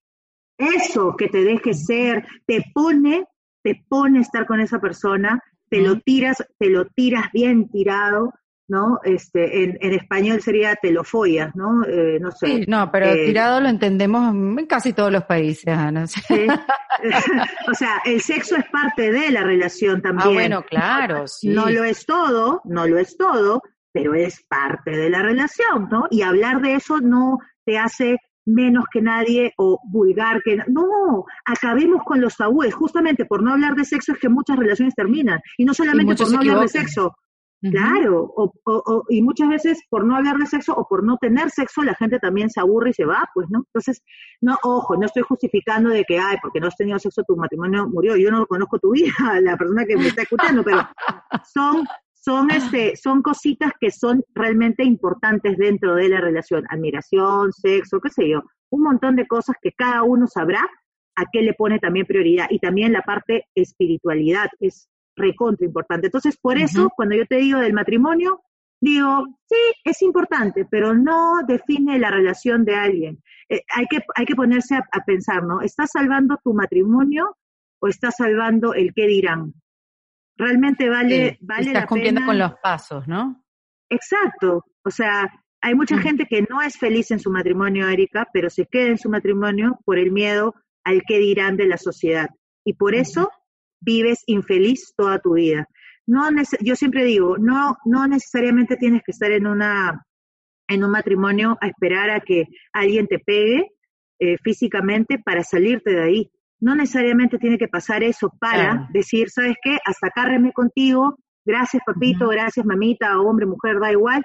Eso, que te dejes ser, te pone, te pone estar con esa persona, te lo tiras, te lo tiras bien tirado, ¿no? Este, en, en español sería te lo follas, ¿no? Eh, no sé. Sí, no, pero eh, tirado lo entendemos en casi todos los países, Ana. o sea, el sexo es parte de la relación también. Ah, bueno, claro, sí. No lo es todo, no lo es todo, pero es parte de la relación, ¿no? Y hablar de eso no te hace menos que nadie o vulgar que no, acabemos con los tabúes, justamente por no hablar de sexo es que muchas relaciones terminan y no solamente por no hablar de sexo, Claro, o, y muchas veces por no hablar de sexo o por no tener sexo la gente también se aburre y se va, pues, ¿no? Entonces, no, ojo, no estoy justificando de que, ay, porque no has tenido sexo tu matrimonio murió, yo no conozco tu vida, la persona que me está escuchando, pero son, son, este, son cositas que son realmente importantes dentro de la relación, admiración, sexo, qué sé yo, un montón de cosas que cada uno sabrá a qué le pone también prioridad. Y también la parte espiritualidad es recontra importante. Entonces, por eso, cuando yo te digo del matrimonio, digo, sí, es importante, pero no define la relación de alguien. Eh, hay, que, hay que ponerse a, pensar, ¿no? ¿Estás salvando tu matrimonio o estás salvando el qué dirán? Realmente vale, vale estás cumpliendo con los pasos, ¿no? Exacto. O sea, hay mucha mm. gente que no es feliz en su matrimonio, Erika, pero se queda en su matrimonio por el miedo al qué dirán de la sociedad. Y por eso vives infeliz toda tu vida. No, yo siempre digo, no, no necesariamente tienes que estar en una en un matrimonio a esperar a que alguien te pegue eh, físicamente para salirte de ahí. No necesariamente tiene que pasar eso para decir, ¿sabes qué? Hasta acá contigo, gracias papito, gracias mamita, hombre, mujer, da igual.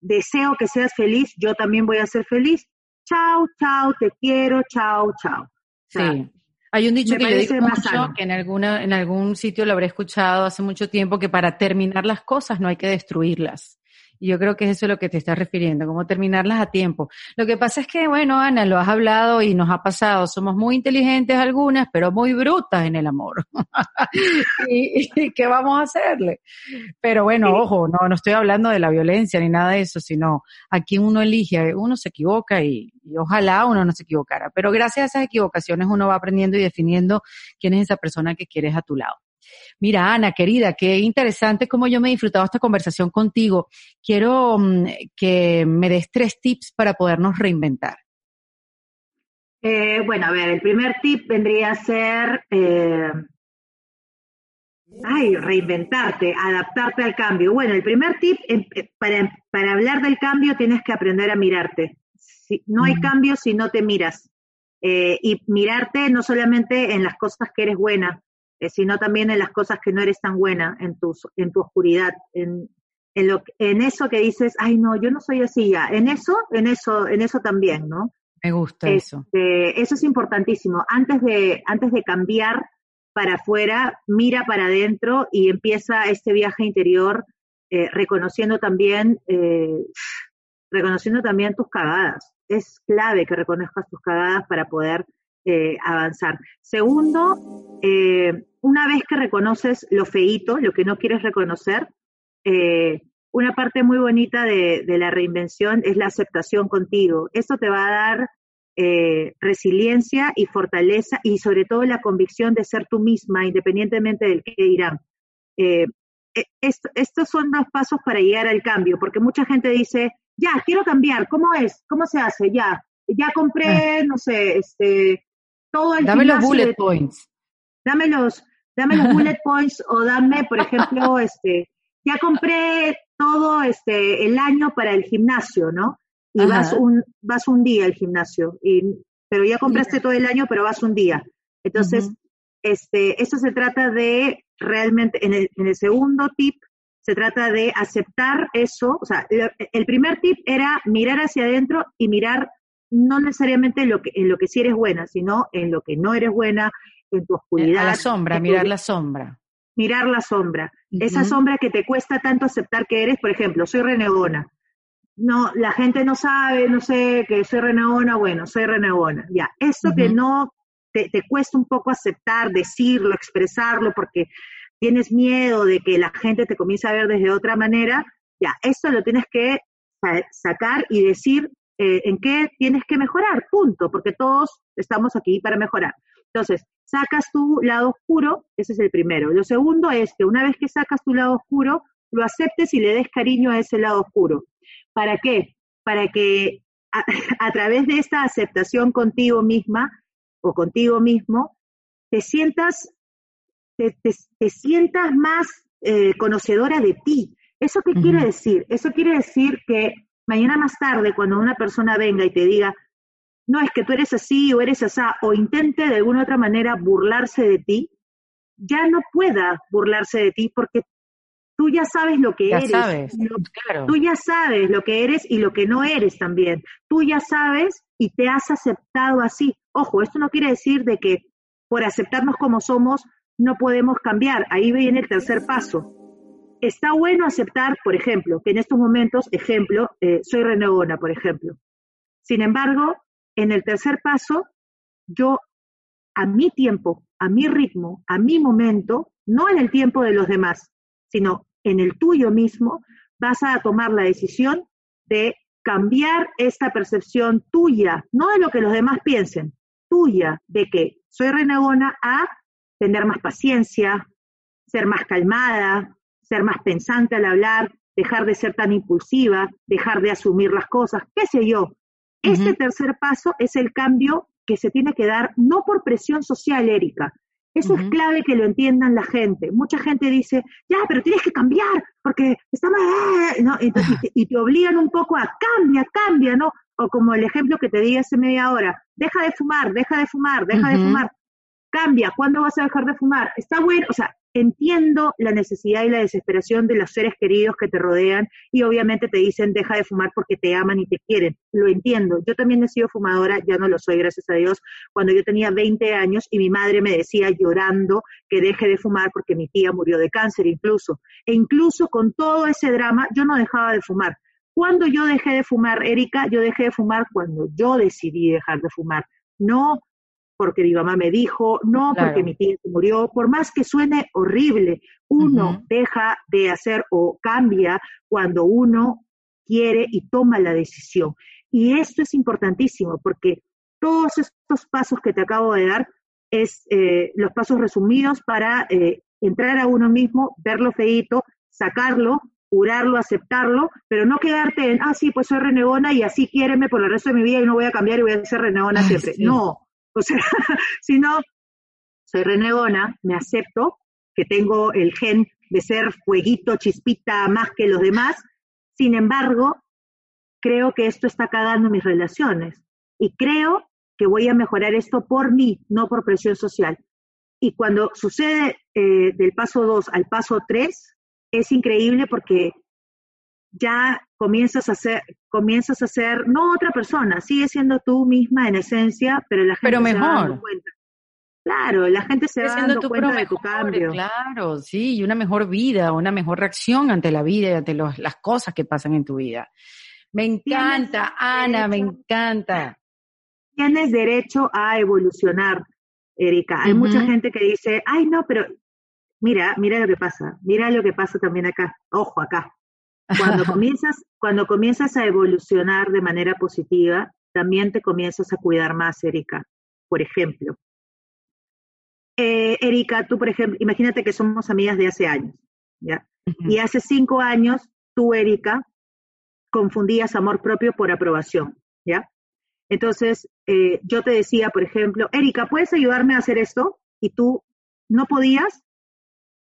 Deseo que seas feliz, yo también voy a ser feliz. Chao, chao, te quiero, chao, chao. sí. Hay un dicho que yo digo mucho, que en, alguna, en algún sitio lo habré escuchado hace mucho tiempo, que para terminar las cosas no hay que destruirlas. Y yo creo que eso es lo que te estás refiriendo, cómo terminarlas a tiempo. Lo que pasa es que, bueno, Ana, lo has hablado y nos ha pasado. Somos muy inteligentes algunas, pero muy brutas en el amor. ¿Y, qué vamos a hacerle? Pero bueno, ojo, no, no estoy hablando de la violencia ni nada de eso, sino aquí uno elige, uno se equivoca y, y ojalá uno no se equivocara. Pero gracias a esas equivocaciones uno va aprendiendo y definiendo quién es esa persona que quieres a tu lado. Mira, Ana, querida, qué interesante cómo yo me he disfrutado esta conversación contigo. Quiero mm, que me des tres tips para podernos reinventar. Eh, bueno, a ver, el primer tip vendría a ser, eh, ay, reinventarte, adaptarte al cambio. Bueno, el primer tip, em, eh, para, para hablar del cambio tienes que aprender a mirarte. Si, no hay cambio si no te miras. y mirarte no solamente en las cosas que eres buena, eh, sino también en las cosas que no eres tan buena, en, tus, en tu oscuridad, en, en, lo, en eso que dices, ay no, yo no soy así ya, en eso, en eso, en eso también, ¿no? Me gusta eso. Este, eso es importantísimo. Antes de, antes de cambiar para afuera, mira para adentro y empieza este viaje interior eh, reconociendo también, eh, reconociendo también tus cagadas. Es clave que reconozcas tus cagadas para poder eh, avanzar. Segundo, eh, una vez que reconoces lo feíto, lo que no quieres reconocer, eh, una parte muy bonita de, la reinvención es la aceptación contigo. Esto te va a dar resiliencia y fortaleza y sobre todo la convicción de ser tú misma, independientemente del que dirán. estos son los pasos para llegar al cambio, porque mucha gente dice, ya, quiero cambiar, ¿cómo es? ¿Cómo se hace? Ya, ya compré, no sé, este, todo el Dame los bullet points. Dame los, dame los bullet points o dame, por ejemplo, este, ya compré todo este el año para el gimnasio, ¿no? Y vas un, vas un día al gimnasio, y, pero ya compraste todo el año, pero vas un día. Entonces, este, eso se trata de realmente, en el, en el segundo tip, se trata de aceptar eso, o sea, el primer tip era mirar hacia adentro y mirar no necesariamente en lo que, en lo que sí eres buena, sino en lo que no eres buena, en tu oscuridad. A la sombra, mirar la sombra. Mirar la sombra. Esa sombra que te cuesta tanto aceptar que eres, por ejemplo, soy renegona. No, la gente no sabe, no sé, que soy renegona, bueno, soy renegona. Ya, eso que no te, te cuesta un poco aceptar, decirlo, expresarlo, porque tienes miedo de que la gente te comience a ver desde otra manera, ya, eso lo tienes que sacar y decir eh, en qué tienes que mejorar, punto, porque todos estamos aquí para mejorar. Entonces, sacas tu lado oscuro, ese es el primero. Lo segundo es que una vez que sacas tu lado oscuro, lo aceptes y le des cariño a ese lado oscuro. ¿Para qué? Para que a, través de esta aceptación contigo misma o contigo mismo, te sientas, te, sientas más eh, conocedora de ti. ¿Eso qué quiere decir? Eso quiere decir que mañana más tarde, cuando una persona venga y te diga, no es que tú eres así o eres asá, o intente de alguna otra manera burlarse de ti, ya no pueda burlarse de ti porque tú ya sabes lo que eres. Tú ya sabes lo que eres y lo que no eres también. Tú ya sabes y te has aceptado así. Ojo, esto no quiere decir de que por aceptarnos como somos no podemos cambiar. Ahí viene el tercer paso está bueno aceptar, por ejemplo, que en estos momentos, ejemplo, eh, soy renegona, por ejemplo. Sin embargo, en el tercer paso, yo a mi tiempo, a mi ritmo, a mi momento, no en el tiempo de los demás, sino en el tuyo mismo, vas a tomar la decisión de cambiar esta percepción tuya, no de lo que los demás piensen, tuya, de que soy renegona a tener más paciencia, ser más calmada, ser más pensante al hablar, dejar de ser tan impulsiva, dejar de asumir las cosas, qué sé yo. Este tercer paso es el cambio que se tiene que dar no por presión social, Erika. Eso es clave que lo entiendan la gente. Mucha gente dice, ya, pero tienes que cambiar, porque está mal, ¿no? y, te, y, te, obligan un poco a cambia, cambia, ¿no? O como el ejemplo que te di hace media hora, deja de fumar, deja de fumar, deja de fumar. Cambia, ¿cuándo vas a dejar de fumar? Está bueno, o sea, entiendo la necesidad y la desesperación de los seres queridos que te rodean y obviamente te dicen deja de fumar porque te aman y te quieren. Lo entiendo. Yo también he sido fumadora, ya no lo soy, gracias a Dios, cuando yo tenía 20 años y mi madre me decía llorando que deje de fumar porque mi tía murió de cáncer incluso. E incluso con todo ese drama yo no dejaba de fumar. Cuando yo dejé de fumar, Erika, yo dejé de fumar cuando yo decidí dejar de fumar. No porque mi mamá me dijo, no porque mi tía se murió, por más que suene horrible, uno deja de hacer o cambia cuando uno quiere y toma la decisión. Y esto es importantísimo porque todos estos pasos que te acabo de dar es eh, los pasos resumidos para eh, entrar a uno mismo, verlo feito, sacarlo, curarlo, aceptarlo, pero no quedarte en, ah, sí, pues soy renegona y así quiéreme por el resto de mi vida y no voy a cambiar y voy a ser renegona siempre. No, o sea, si no, soy renegona, me acepto que tengo el gen de ser fueguito, chispita más que los demás. Sin embargo, creo que esto está cagando mis relaciones y creo que voy a mejorar esto por mí, no por presión social. Y cuando sucede eh, del paso 2 al paso 3, es increíble porque ya comienzas a ser, comienzas a ser, no otra persona, sigue siendo tú misma en esencia, pero la gente se va dando cuenta. Claro, la gente se va dando cuenta de tu cambio. Claro, sí, y una mejor vida, una mejor reacción ante la vida y ante las cosas que pasan en tu vida. Me encanta, Ana, me encanta. tienes derecho a evolucionar, Erika. Hay mucha gente que dice, ay, no, pero mira, mira lo que pasa, mira lo que pasa también acá, ojo acá. Cuando comienzas, cuando comienzas a evolucionar de manera positiva, también te comienzas a cuidar más, Erika. Por ejemplo, eh, Erika, tú, por ejemplo, imagínate que somos amigas de hace años, ¿ya? Y hace cinco años, tú, Erika, confundías amor propio por aprobación, ¿ya? Entonces, eh, yo te decía, por ejemplo, Erika, ¿puedes ayudarme a hacer esto? Y tú no podías,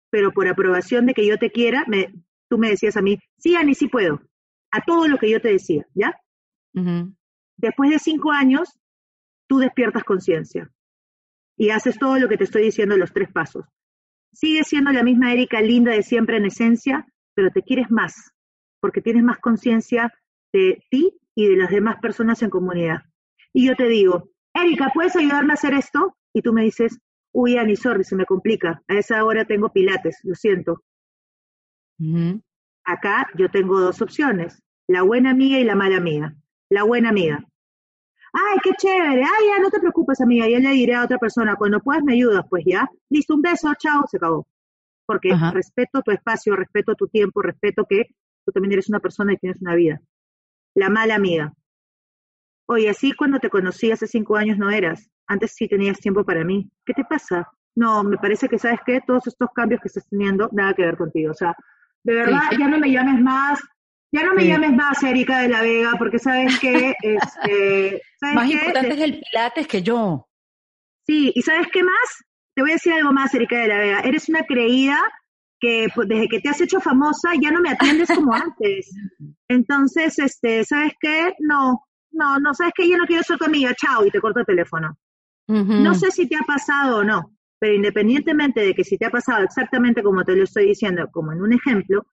pero por aprobación de que yo te quiera, me, tú me decías a mí, sí, Ani, sí puedo, a todo lo que yo te decía, ¿ya? Después de cinco años, tú despiertas conciencia y haces todo lo que te estoy diciendo en los tres pasos. Sigues siendo la misma Erika linda de siempre en esencia, pero te quieres más, porque tienes más conciencia de ti y de las demás personas en comunidad. Y yo te digo, Erika, ¿puedes ayudarme a hacer esto? Y tú me dices, uy, Ani, sorry, se me complica. A esa hora tengo pilates, lo siento. Acá yo tengo dos opciones, la buena amiga y la mala amiga. La buena amiga. Ay, qué chévere. Ay, ya no te preocupes, amiga. Ya le diré a otra persona, cuando puedas me ayudas, pues ya. Listo, un beso, chao, se acabó. Porque respeto tu espacio, respeto tu tiempo, respeto que tú también eres una persona y tienes una vida. La mala amiga. Oye, así cuando te conocí hace cinco años no eras. Antes sí tenías tiempo para mí. ¿Qué te pasa? No, me parece que, ¿sabes qué? Todos estos cambios que estás teniendo, nada que ver contigo. O sea, de verdad, ya no me llames más, ya no me llames más Erika de la Vega, porque sabes que... este, más importante es el Pilates que yo. Sí, y ¿sabes qué más? Te voy a decir algo más, Erika de la Vega. Eres una creída que pues, desde que te has hecho famosa ya no me atiendes como antes. Entonces, este, ¿sabes qué? No, no, no, ¿sabes qué? Yo no quiero ser tu amiga, chao, y te corto el teléfono. No sé si te ha pasado o no, pero independientemente de que si te ha pasado exactamente como te lo estoy diciendo, como en un ejemplo,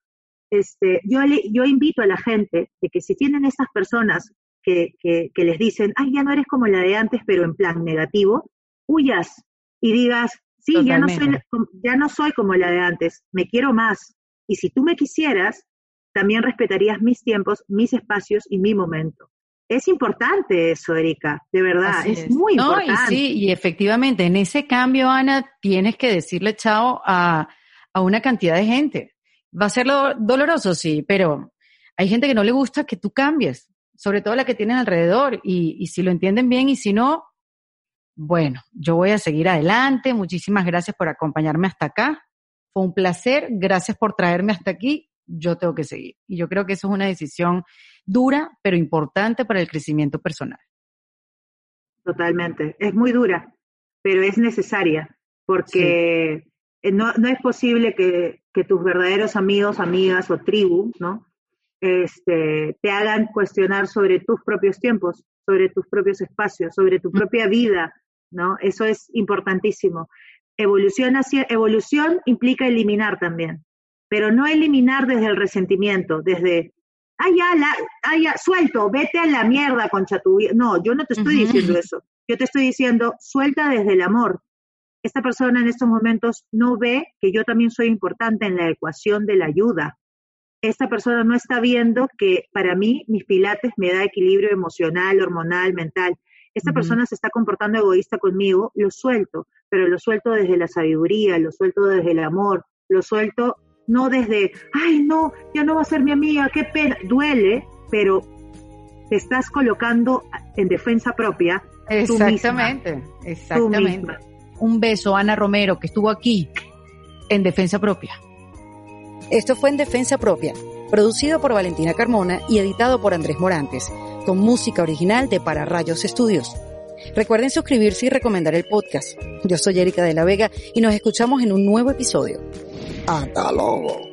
este, yo, yo invito a la gente de que si tienen estas personas que, que, les dicen, ay, ya no eres como la de antes, pero en plan negativo, huyas y digas, sí, ya no, soy, ya no soy como la de antes, me quiero más. Y si tú me quisieras, también respetarías mis tiempos, mis espacios y mi momento. Es importante eso, Erika, de verdad, es, muy importante. Y sí, y efectivamente, en ese cambio, Ana, tienes que decirle chao a, a una cantidad de gente. Va a ser doloroso, sí, pero hay gente que no le gusta que tú cambies, sobre todo la que tienes alrededor, y, y si lo entienden bien y si no, bueno, yo voy a seguir adelante. Muchísimas gracias por acompañarme hasta acá. Fue un placer. Gracias por traerme hasta aquí. Yo tengo que seguir. Y yo creo que eso es una decisión dura, pero importante para el crecimiento personal. Totalmente. Es muy dura, pero es necesaria, porque no, no, es posible que, que, tus verdaderos amigos, amigas o tribu, ¿no? Este, te hagan cuestionar sobre tus propios tiempos, sobre tus propios espacios, sobre tu mm. propia vida, ¿no? Eso es importantísimo. Evolución, hacia, evolución implica eliminar también, pero no eliminar desde el resentimiento, desde ay, ya, la, ay, ya, suelto, vete a la mierda, concha tu No, yo no te estoy diciendo eso. Yo te estoy diciendo, suelta desde el amor. Esta persona en estos momentos no ve que yo también soy importante en la ecuación de la ayuda. Esta persona no está viendo que para mí mis pilates me da equilibrio emocional, hormonal, mental. Esta persona se está comportando egoísta conmigo, lo suelto, pero lo suelto desde la sabiduría, lo suelto desde el amor, lo suelto no desde, ay, no, ya no va a ser mi amiga, qué pena. Duele, pero te estás colocando en defensa propia. Exactamente, exactamente. Un beso, Ana Romero, que estuvo aquí en defensa propia. Esto fue en defensa propia, producido por Valentina Carmona y editado por Andrés Morantes, con música original de Para Rayos Estudios. Recuerden suscribirse y recomendar el podcast. Yo soy Erika de la Vega y nos escuchamos en un nuevo episodio. Hasta luego.